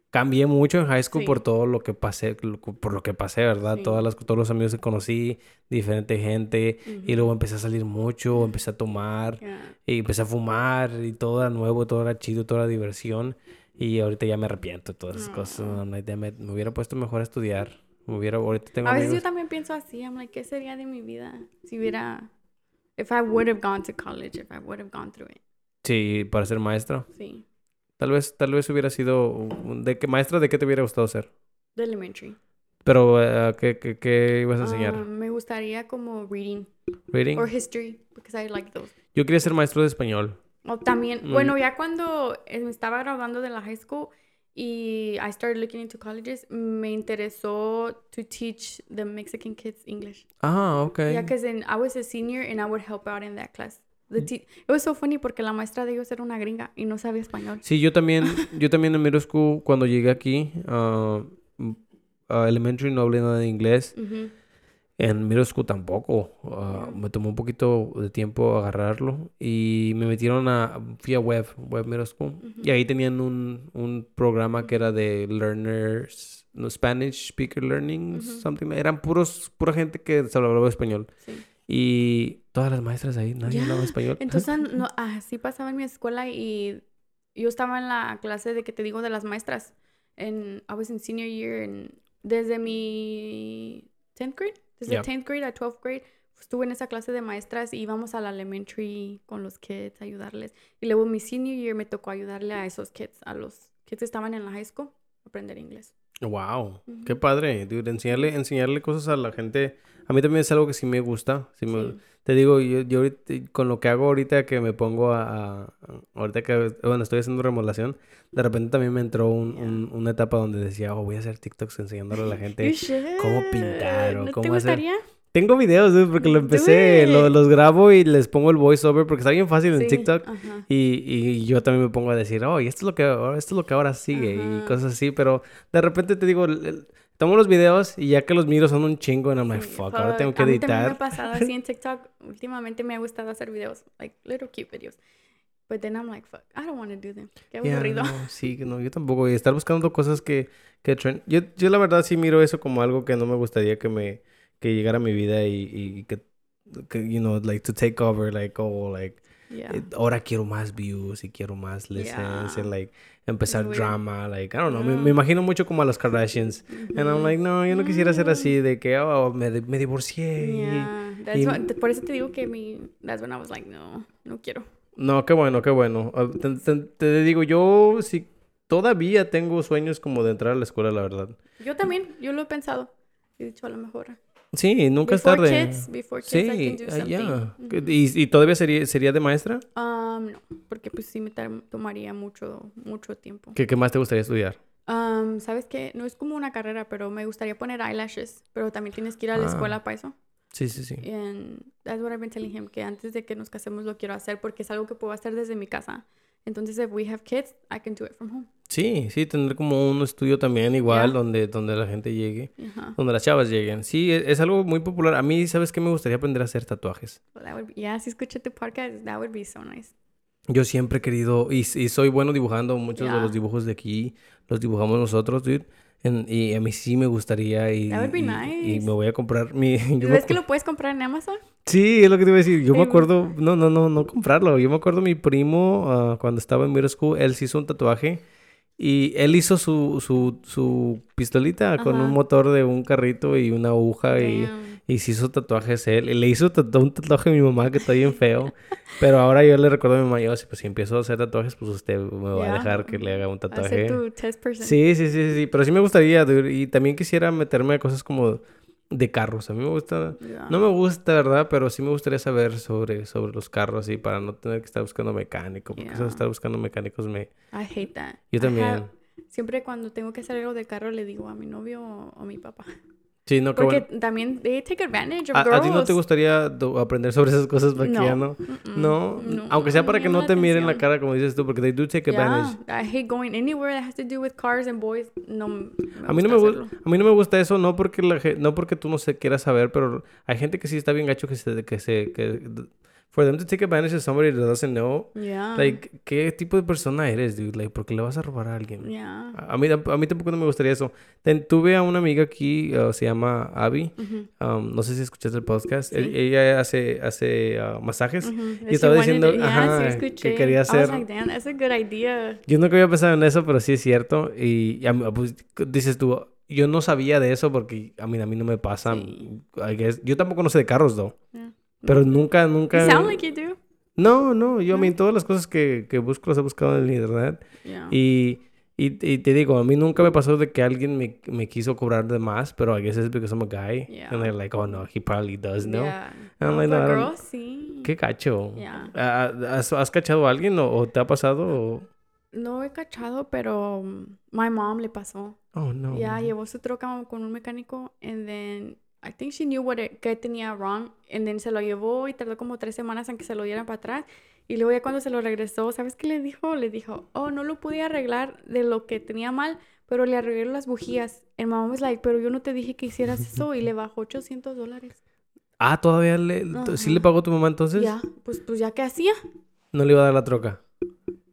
Cambié mucho en high school Sí. por todo lo que pasé, por lo que pasé, ¿verdad? Sí. Todas las, todos los amigos que conocí, diferente gente. Y luego empecé a salir mucho, empecé a tomar. Yeah. Y empecé a fumar y todo era nuevo, todo era chido, todo era diversión. Y ahorita ya me arrepiento de todas esas cosas. No. No, ya me, me hubiera puesto mejor a estudiar. Hubiera, ahorita tengo A veces yo amigos. también pienso así, I'm like, ¿qué sería de mi vida si hubiera, if I would have gone to college, if I would have gone through it? Sí, para ser maestra. Sí, Tal vez, tal vez hubiera sido... ¿De qué maestra de qué te hubiera gustado ser? de elementary. Pero, eh, ¿qué, qué, qué ibas a enseñar? Ah, me gustaría como reading ¿Reading? or history, because I like those. Yo quería ser maestro de español. O también, Mm. bueno, ya cuando eh, me estaba graduando de la high school y I started looking into colleges, me interesó to teach the Mexican kids English. Ah, ok. Yeah, because then I was a senior and I would help out in that class. The te- it was so funny porque la maestra de ellos era una gringa y no sabía español. Sí, yo también, yo también en middle school, cuando llegué aquí, mm, ah, elementary no hablé nada de inglés. En middle school tampoco. ah, me tomó un poquito de tiempo agarrarlo. Y me metieron a... Fui a web, web middle school. Y ahí tenían un, un programa que era de learners... No, Spanish Speaker Learning, something. Eran puros, pura gente que se hablaba español. Sí. Y todas las maestras ahí, nadie hablaba español. Entonces, no, así pasaba en mi escuela y yo estaba en la clase de que te digo de las maestras. En, I was in senior year and desde mi 10th grade, desde Yeah. 10th grade a 12th grade, estuve en esa clase de maestras y íbamos a la elementary con los kids a ayudarles. Y luego mi senior year me tocó ayudarle a esos kids, a los kids que estaban en la high school, a aprender inglés. Wow, qué padre, dude, enseñarle, enseñarle cosas a la gente. A mí también es algo que sí me gusta. sí me- Sí. Te digo, yo, yo ahorita, con lo que hago ahorita que me pongo a, a- ahorita que, bueno, estoy haciendo remodelación, de repente también me entró un, un- una etapa donde decía, oh, voy a hacer TikToks enseñándole a la gente cómo pintar o. ¿No cómo te hacer-? Tengo videos, dude, porque lo empecé, lo- los grabo y les pongo el voiceover porque está bien fácil en Sí, TikTok. ajá. Y, y yo también me pongo a decir, oh, y esto es lo que esto es lo que ahora sigue y Ajá. cosas así, pero de repente te digo, tomo los videos y ya que los miro son un chingo and I'm like, fuck, ahora tengo que A mí me ha editar. pasado así en TikTok. Últimamente me ha gustado hacer videos, like little cute videos. But then I'm like, fuck, I don't want to do them. Qué aburrido. no, sí, no, yo tampoco. Y estar buscando cosas que, que trend- Yo, yo la verdad sí miro eso como algo que no me gustaría que me que llegara a mi vida y, y que, que, you know, like to take over, like, oh, like, Yeah. eh, ahora quiero más views y quiero más listens Yeah. and like empezar weird. drama, like, I don't know, me, me imagino mucho como a los Kardashians. And I'm like, no, yo no quisiera ser así de que, oh, me, me divorcié. y- Yeah, that's y- what- por eso te digo que mi, that's when I was like, no, no quiero. No, qué bueno, qué bueno. Ah, Te, te- te digo, yo sí, todavía tengo sueños como de entrar a la escuela, la verdad. Yo también, yo lo he pensado. He dicho a lo mejor. Sí, nunca es Before tarde. kids, before kids, I Sí, can do ah, something. ya. Ujú. ¿Y, y todavía sería, sería de maestra? Um, no, porque pues sí me tomaría mucho, mucho tiempo. ¿Qué, qué más te gustaría estudiar? Um, ¿Sabes qué? No es como una carrera, pero me gustaría poner eyelashes. Pero también tienes que ir a la Ah. escuela para eso. Sí, sí, sí. And that's what I've been telling him, que antes de que nos casemos lo quiero hacer porque es algo que puedo hacer desde mi casa. Entonces, if we have kids, I can do it from home. Sí, sí, tener como un estudio también igual Ya. donde, donde la gente llegue, Ajá. donde las chavas lleguen. Sí, e- es, algo muy popular. A mí, ¿sabes qué? Me gustaría aprender a hacer tatuajes. Well, be, yeah, si escuché tu podcast, that would be so nice. Yo siempre he querido, y, y soy bueno dibujando, muchos de Ya. los dibujos de aquí los dibujamos nosotros, dude. En- y a mí sí me gustaría y, That would be y- y nice. me voy a comprar mi... yo ¿Ves que lo puedes comprar en Amazon? Sí, es lo que te iba a decir. Yo me acuerdo, no, no, no, no comprarlo. Yo me acuerdo mi primo ah, cuando estaba en middle school, él se hizo un tatuaje y él hizo su, su, su pistolita con un motor de un carrito y una aguja Damn. y se hizo tatuajes él. Y le hizo tatu- un tatuaje a mi mamá que está bien feo. Pero ahora yo le recuerdo a mi mamá, yo, pues si empiezo a hacer tatuajes, pues usted me va a Ya. dejar que le haga un tatuaje. tu test person. Sí, sí, sí, sí, pero sí me gustaría, y también quisiera meterme a cosas como de carros. A mí me gusta, Yeah. no me gusta, ¿verdad? Pero sí me gustaría saber sobre, sobre los carros y para no tener que estar buscando mecánico, porque eso de Yeah. estar buscando mecánicos me... I hate that. Yo también. have- siempre cuando tengo que hacer algo de carro le digo a mi novio o, o mi papá. Sí, no, Porque bueno. también they take advantage of ¿A, girls. a ti no te gustaría aprender sobre esas cosas para que ya no? mm-mm, No, aunque sea para que no te miren la atención. cara como dices tú, porque they do take advantage. Yeah, I hate going anywhere that has to do with cars and boys. No, A mí no me gusta a mí no me gusta eso, no porque la no porque tú no se quieras saber, pero hay gente que sí está bien gacho que se que se que for them to take advantage of somebody that doesn't know. Yeah. like qué tipo de persona eres, dude, like porque le vas a robar a alguien. yeah. A a mí a mí tampoco no me gustaría eso. Ten- tuve a una amiga aquí, uh, se llama Abby. Ujú, um, no sé si escuchaste el podcast. Sí. E- Ella hace hace uh, masajes. ujú. y estaba diciendo, yeah, ajá, sí que quería I was hacer- like, damn, that's a good idea. Yo nunca había pensado en eso, pero sí es cierto. Y, y a mí, pues, dices tú, yo no sabía de eso porque a mí, a mí no me pasa. Sí. I guess- Yo tampoco no sé de carros, though. Yeah. Pero nunca, nunca... You sound like you do. No, no, yo a mí todas las cosas que, que busco las he buscado en el internet. Yeah. Y, y, y te digo, a mí nunca me pasó de que alguien me, me quiso cobrar de más, pero I guess it's because I'm a guy. Yeah. And they're like, oh no, he probably does, ¿no? Yeah. I'm No, like, no, girls, sí. Qué cacho. Yeah. Ah, ¿Has, has cachado a alguien o, o te ha pasado? o- No he cachado, pero um, my mom le pasó. Oh, no. Ya llevó su troca con un mecánico and then I think she knew what it, que tenía wrong and then se lo llevó y tardó como tres semanas en que se lo dieran para atrás y luego ya cuando se lo regresó, ¿sabes qué le dijo? Le dijo, oh, no lo pude arreglar de lo que tenía mal, pero le arreglé las bujías. El mamá was like, pero yo no te dije que hicieras eso y le bajó 800 dólares. Ah, todavía le... ¿Sí le pagó tu mamá entonces? Ya, pues, pues ya, ¿qué hacía? No le iba a dar la troca.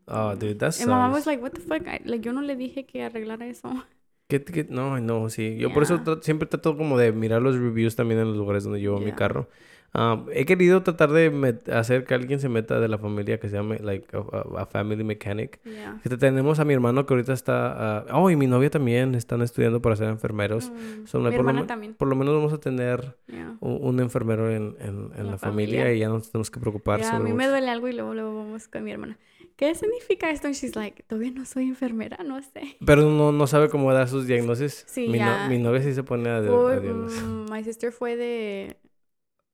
Oh, dude, that's El mamá was like, what the fuck? I- like, yo no le dije que arreglara eso. ¿Qué, qué? No, no, sí. Yo por eso Yeah. tra- siempre trato como de mirar los reviews también en los lugares donde llevo mi Yeah. carro. Um, he querido tratar de hacer que alguien se meta de la familia que se llame, like, a, a- a family mechanic. Yeah. Que te- tenemos a mi hermano que ahorita está... ah, oh, y mi novia también están estudiando para ser enfermeros. Mm, So, Mi por, lo, hermana men- también. por lo menos vamos a tener Yeah. un, un enfermero en, en- en la, La familia. familia. y ya no nos tenemos que preocupar Ya, a sobre mí me mucho. duele algo y luego, luego vamos con mi hermana. ¿Qué significa esto? And she's like, todavía no soy enfermera, no sé. Pero no, no sabe cómo dar sus diagnosis. Sí, mi, no- ya. mi novia sí se pone a, a Fue, diagnosis. mm, my sister fue de...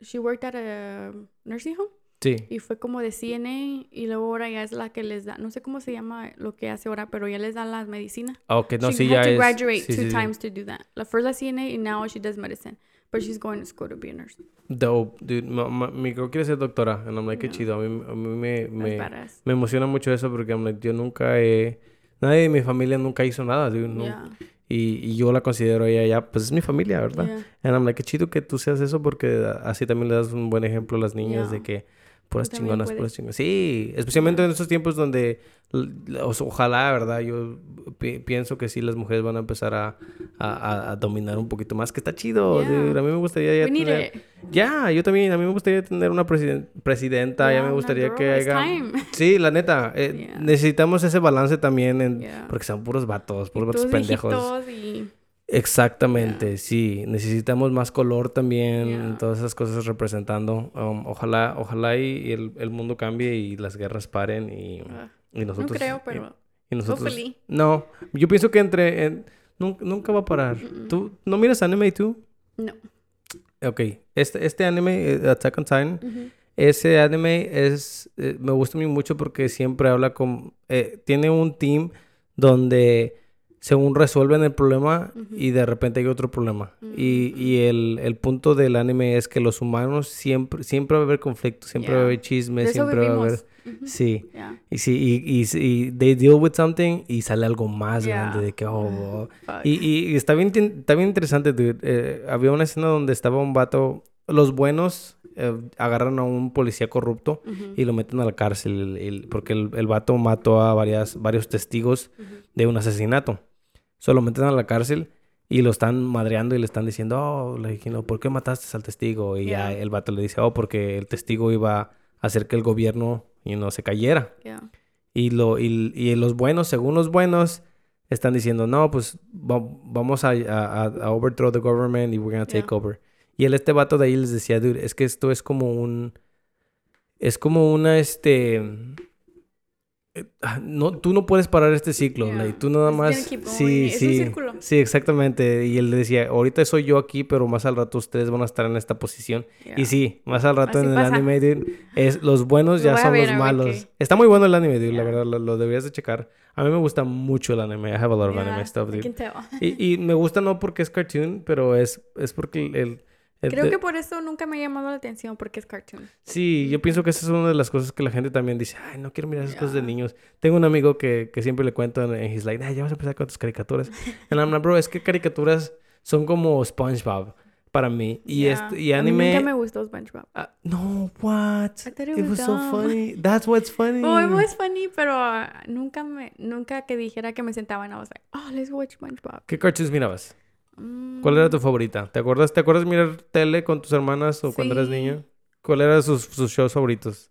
She worked at a nursing home Sí. y fue como de CNA y luego ahora ya es la que les da, no sé cómo se llama lo que hace ahora, pero ya les da la medicina. Ah, ok, no, she sí, had ya to es... graduate sí, two sí, sí. times to do that. La first la CNA y now she does medicine. But she's going to school to be a nurse. Dope, dude. Ma- ma- mi girl quiere ser doctora. And I'm like, qué Yeah. chido. A mí, a mí me, me, me emociona mucho eso porque I'm like, yo nunca he... Nadie de mi familia nunca hizo nada, dude. no. Yeah. Y, y yo la considero ella ya, pues es mi familia, ¿verdad? Yeah. And I'm like, qué chido que tú seas eso porque así también le das un buen ejemplo a las niñas de que puras chingonas, puedes. puras chingonas. Sí, especialmente en estos tiempos donde ojalá, ¿verdad? Yo pi- pienso que sí las mujeres van a empezar a, a- dominar un poquito más, que está chido. Yeah. dude. A mí me gustaría ya We tener... it. Ya, yo también, a mí me gustaría tener una presiden- presidenta, ya me gustaría que haya... Sí, la neta, eh, necesitamos ese balance también, en... Porque son puros vatos, Y puros vatos pendejos. y... Exactamente, sí. Necesitamos más color también, Yeah. todas esas cosas representando. Um, ojalá, ojalá y, el, el mundo cambie y las guerras paren y, ah, y nosotros... no creo, pero... y nosotros... hopefully. No, yo pienso que entre... en- nunca, nunca va a parar. ¿Tú no miras anime tú? No. Ok, este, este anime, eh, Attack on Titan, ese anime es, eh, me gusta a mí mucho porque siempre habla con, eh, tiene un team donde según resuelven el problema y de repente hay otro problema. Y, y el, el punto del anime es que los humanos siempre, siempre va a haber conflicto, siempre va a Yeah. haber chisme, De eso siempre va a haber... vivimos. Ujú. Sí. Yeah. Y sí, y, y, y they deal with something y sale algo más Yeah. grande de que, oh. Y, y- está bien, está bien interesante, dude. Eh, había una escena donde estaba un vato, los buenos eh, agarran a un policía corrupto y lo meten a la cárcel, el- el- porque el, el vato mató a varias, varios testigos de un asesinato. Solo lo meten a la cárcel y lo están madreando y le están diciendo, oh, like, you know, ¿por qué mataste al testigo? Y ya el vato le dice, oh, porque el testigo iba a hacer que el gobierno, you know, se cayera. Yeah. Y, lo, y, y los buenos, según los buenos, están diciendo, no, pues va- vamos a, a, a overthrow the government y we're gonna take Yeah. over. Y el este vato de ahí les decía, dude, es que esto es como un... Es como una, este... eh, ah, No, tú no puedes parar este ciclo, Yeah. like, tú nada más... Sí, Es un sí, círculo. sí, exactamente. Y él decía, ahorita soy yo aquí, pero más al rato ustedes van a estar en esta posición. Yeah. Y sí, más al rato Así en el pasa. anime, dude, es, los buenos ya son ver, los malos. Está muy bueno el anime, dude, la Yeah. verdad, lo, lo deberías de checar. A mí me gusta mucho el anime. I have a lot of anime stuff, dude. Y, y me gusta no porque es cartoon, pero es, es porque el... el- el- Creo de- que por eso nunca me ha llamado la atención porque es cartoon. Sí, yo pienso que esa es una de las cosas que la gente también dice, ay, no quiero mirar esas cosas de Yeah. niños. Tengo un amigo que, que siempre le cuento en, his like, "Ay, ya vas a empezar con tus caricaturas. And I'm like, bro, es que caricaturas son como SpongeBob para mí. Y, Yeah. este, y A mí anime... nunca me gustó SpongeBob. Ah, no, what? I thought it It was was so funny. That's what's funny. Oh, it was funny, pero ah, nunca me, nunca que dijera que me sentaba and I was like, oh, let's watch SpongeBob. ¿Qué cartoons mirabas? Mm, ¿Cuál era tu favorita? ¿Te acuerdas, ¿Te acuerdas mirar tele con tus hermanas o cuando eras Sí. niño? ¿Cuál eran sus, sus shows favoritos?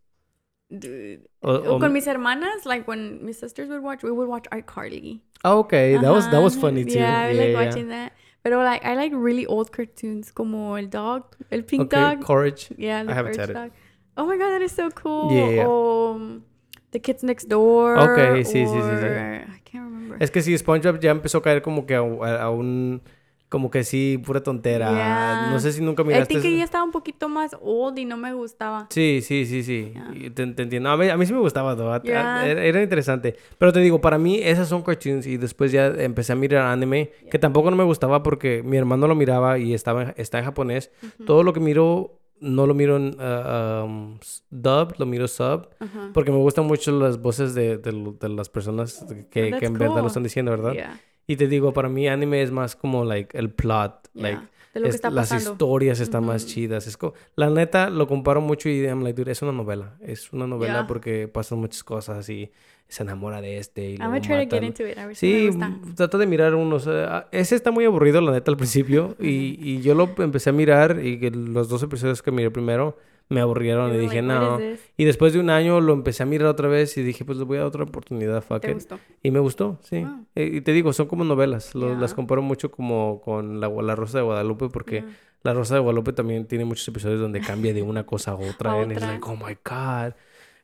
dude. O- O con mis hermanas, like when my sisters would watch, we would watch iCarly. Ah, okay. That was, that was funny too. Yeah, I like yeah. watching that. Pero like I like really old cartoons como el dog, el pink Okay, dog. Courage. Yeah, the I haven't Courage said it. dog. Oh my god, that is so cool. Yeah, um, The Kids Next Door. Okay, sí, sí, sí, sí. or- I can't remember. Es que sí, SpongeBob ya empezó a caer como que a, a- a un... Como que sí, pura tontera. Yeah. No sé si nunca I miraste... think que ya estaba un poquito más old y no me gustaba. Sí, sí, sí, sí. Yeah. Te, te entiendo. A mí, a mí sí me gustaba. A- Yeah. Era, era interesante. Pero te digo, para mí esas son cartoons y después ya empecé a mirar anime, que tampoco no me gustaba porque mi hermano lo miraba y estaba está en japonés. Ujú. Todo lo que miro, no lo miro en uh, um, dub, lo miro sub, Ajá. porque me gustan mucho las voces de, de de las personas que, Oh, que en that's verdad lo cool. están diciendo, ¿verdad? Yeah, Y te digo, para mí anime es más como like el plot, yeah. like de lo que es- está las historias están más Ujú. chidas. Es co- la neta lo comparo mucho y I'm like, dude, es una novela. Es una novela Yeah. porque pasan muchas cosas y se enamora de este y I'm luego to get into it. A ver Sí, trato de mirar unos. eh, ah, ese está muy aburrido, la neta, al principio. y, y yo lo empecé a mirar y que los dos episodios que miré primero me aburrieron y were dije, no. Y después de un año lo empecé a mirar otra vez y dije, pues le voy a dar otra oportunidad, fuck ¿Te it. gustó? Y me gustó, sí. Wow. Eh, Y te digo, son como novelas. Lo- Las Yeah. comparo mucho como con la, la Rosa de Guadalupe porque Yeah. la Rosa de Guadalupe también tiene muchos episodios donde cambia de una cosa a otra. A it's otra. like, oh my God.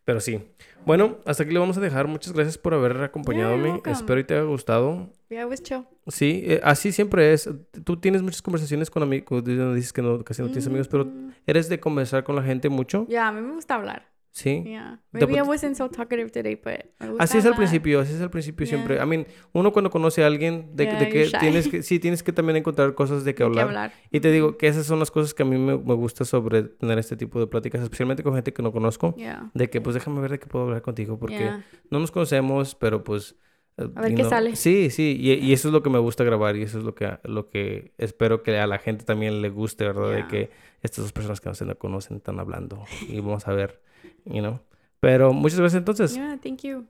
Pero sí. Bueno, hasta aquí le vamos a dejar. Muchas gracias por haber acompañado you're me. welcome. Espero y te haya gustado. Yeah, it was chill. Sí, eh, así siempre es. Tú tienes muchas conversaciones con amigos. Dices que no, casi no tienes amigos, pero Mm. ¿eres de conversar con la gente mucho? Yeah, a mí me gusta hablar. Sí. Yeah. Te- Maybe I wasn't so talkative today, but gusta Así es al hablar. principio, así es al principio siempre. Yeah. I mean, uno cuando conoce a alguien, de, Yeah, de que tienes que, sí, tienes que también encontrar cosas de que Hay que hablar. hablar. Y te digo que esas son las cosas que a mí me, me gusta sobre tener este tipo de pláticas, especialmente con gente que no conozco. Yeah. De que, pues, déjame ver de qué puedo hablar contigo, porque no nos conocemos, pero pues A ver qué know, sale. Sí, sí, y, y eso es lo que me gusta grabar y eso es lo que, lo que espero que a la gente también le guste, ¿verdad? De Yeah. que estas dos personas que no se no conocen están hablando y vamos a ver, you know. Pero muchas gracias entonces. Yeah, thank you.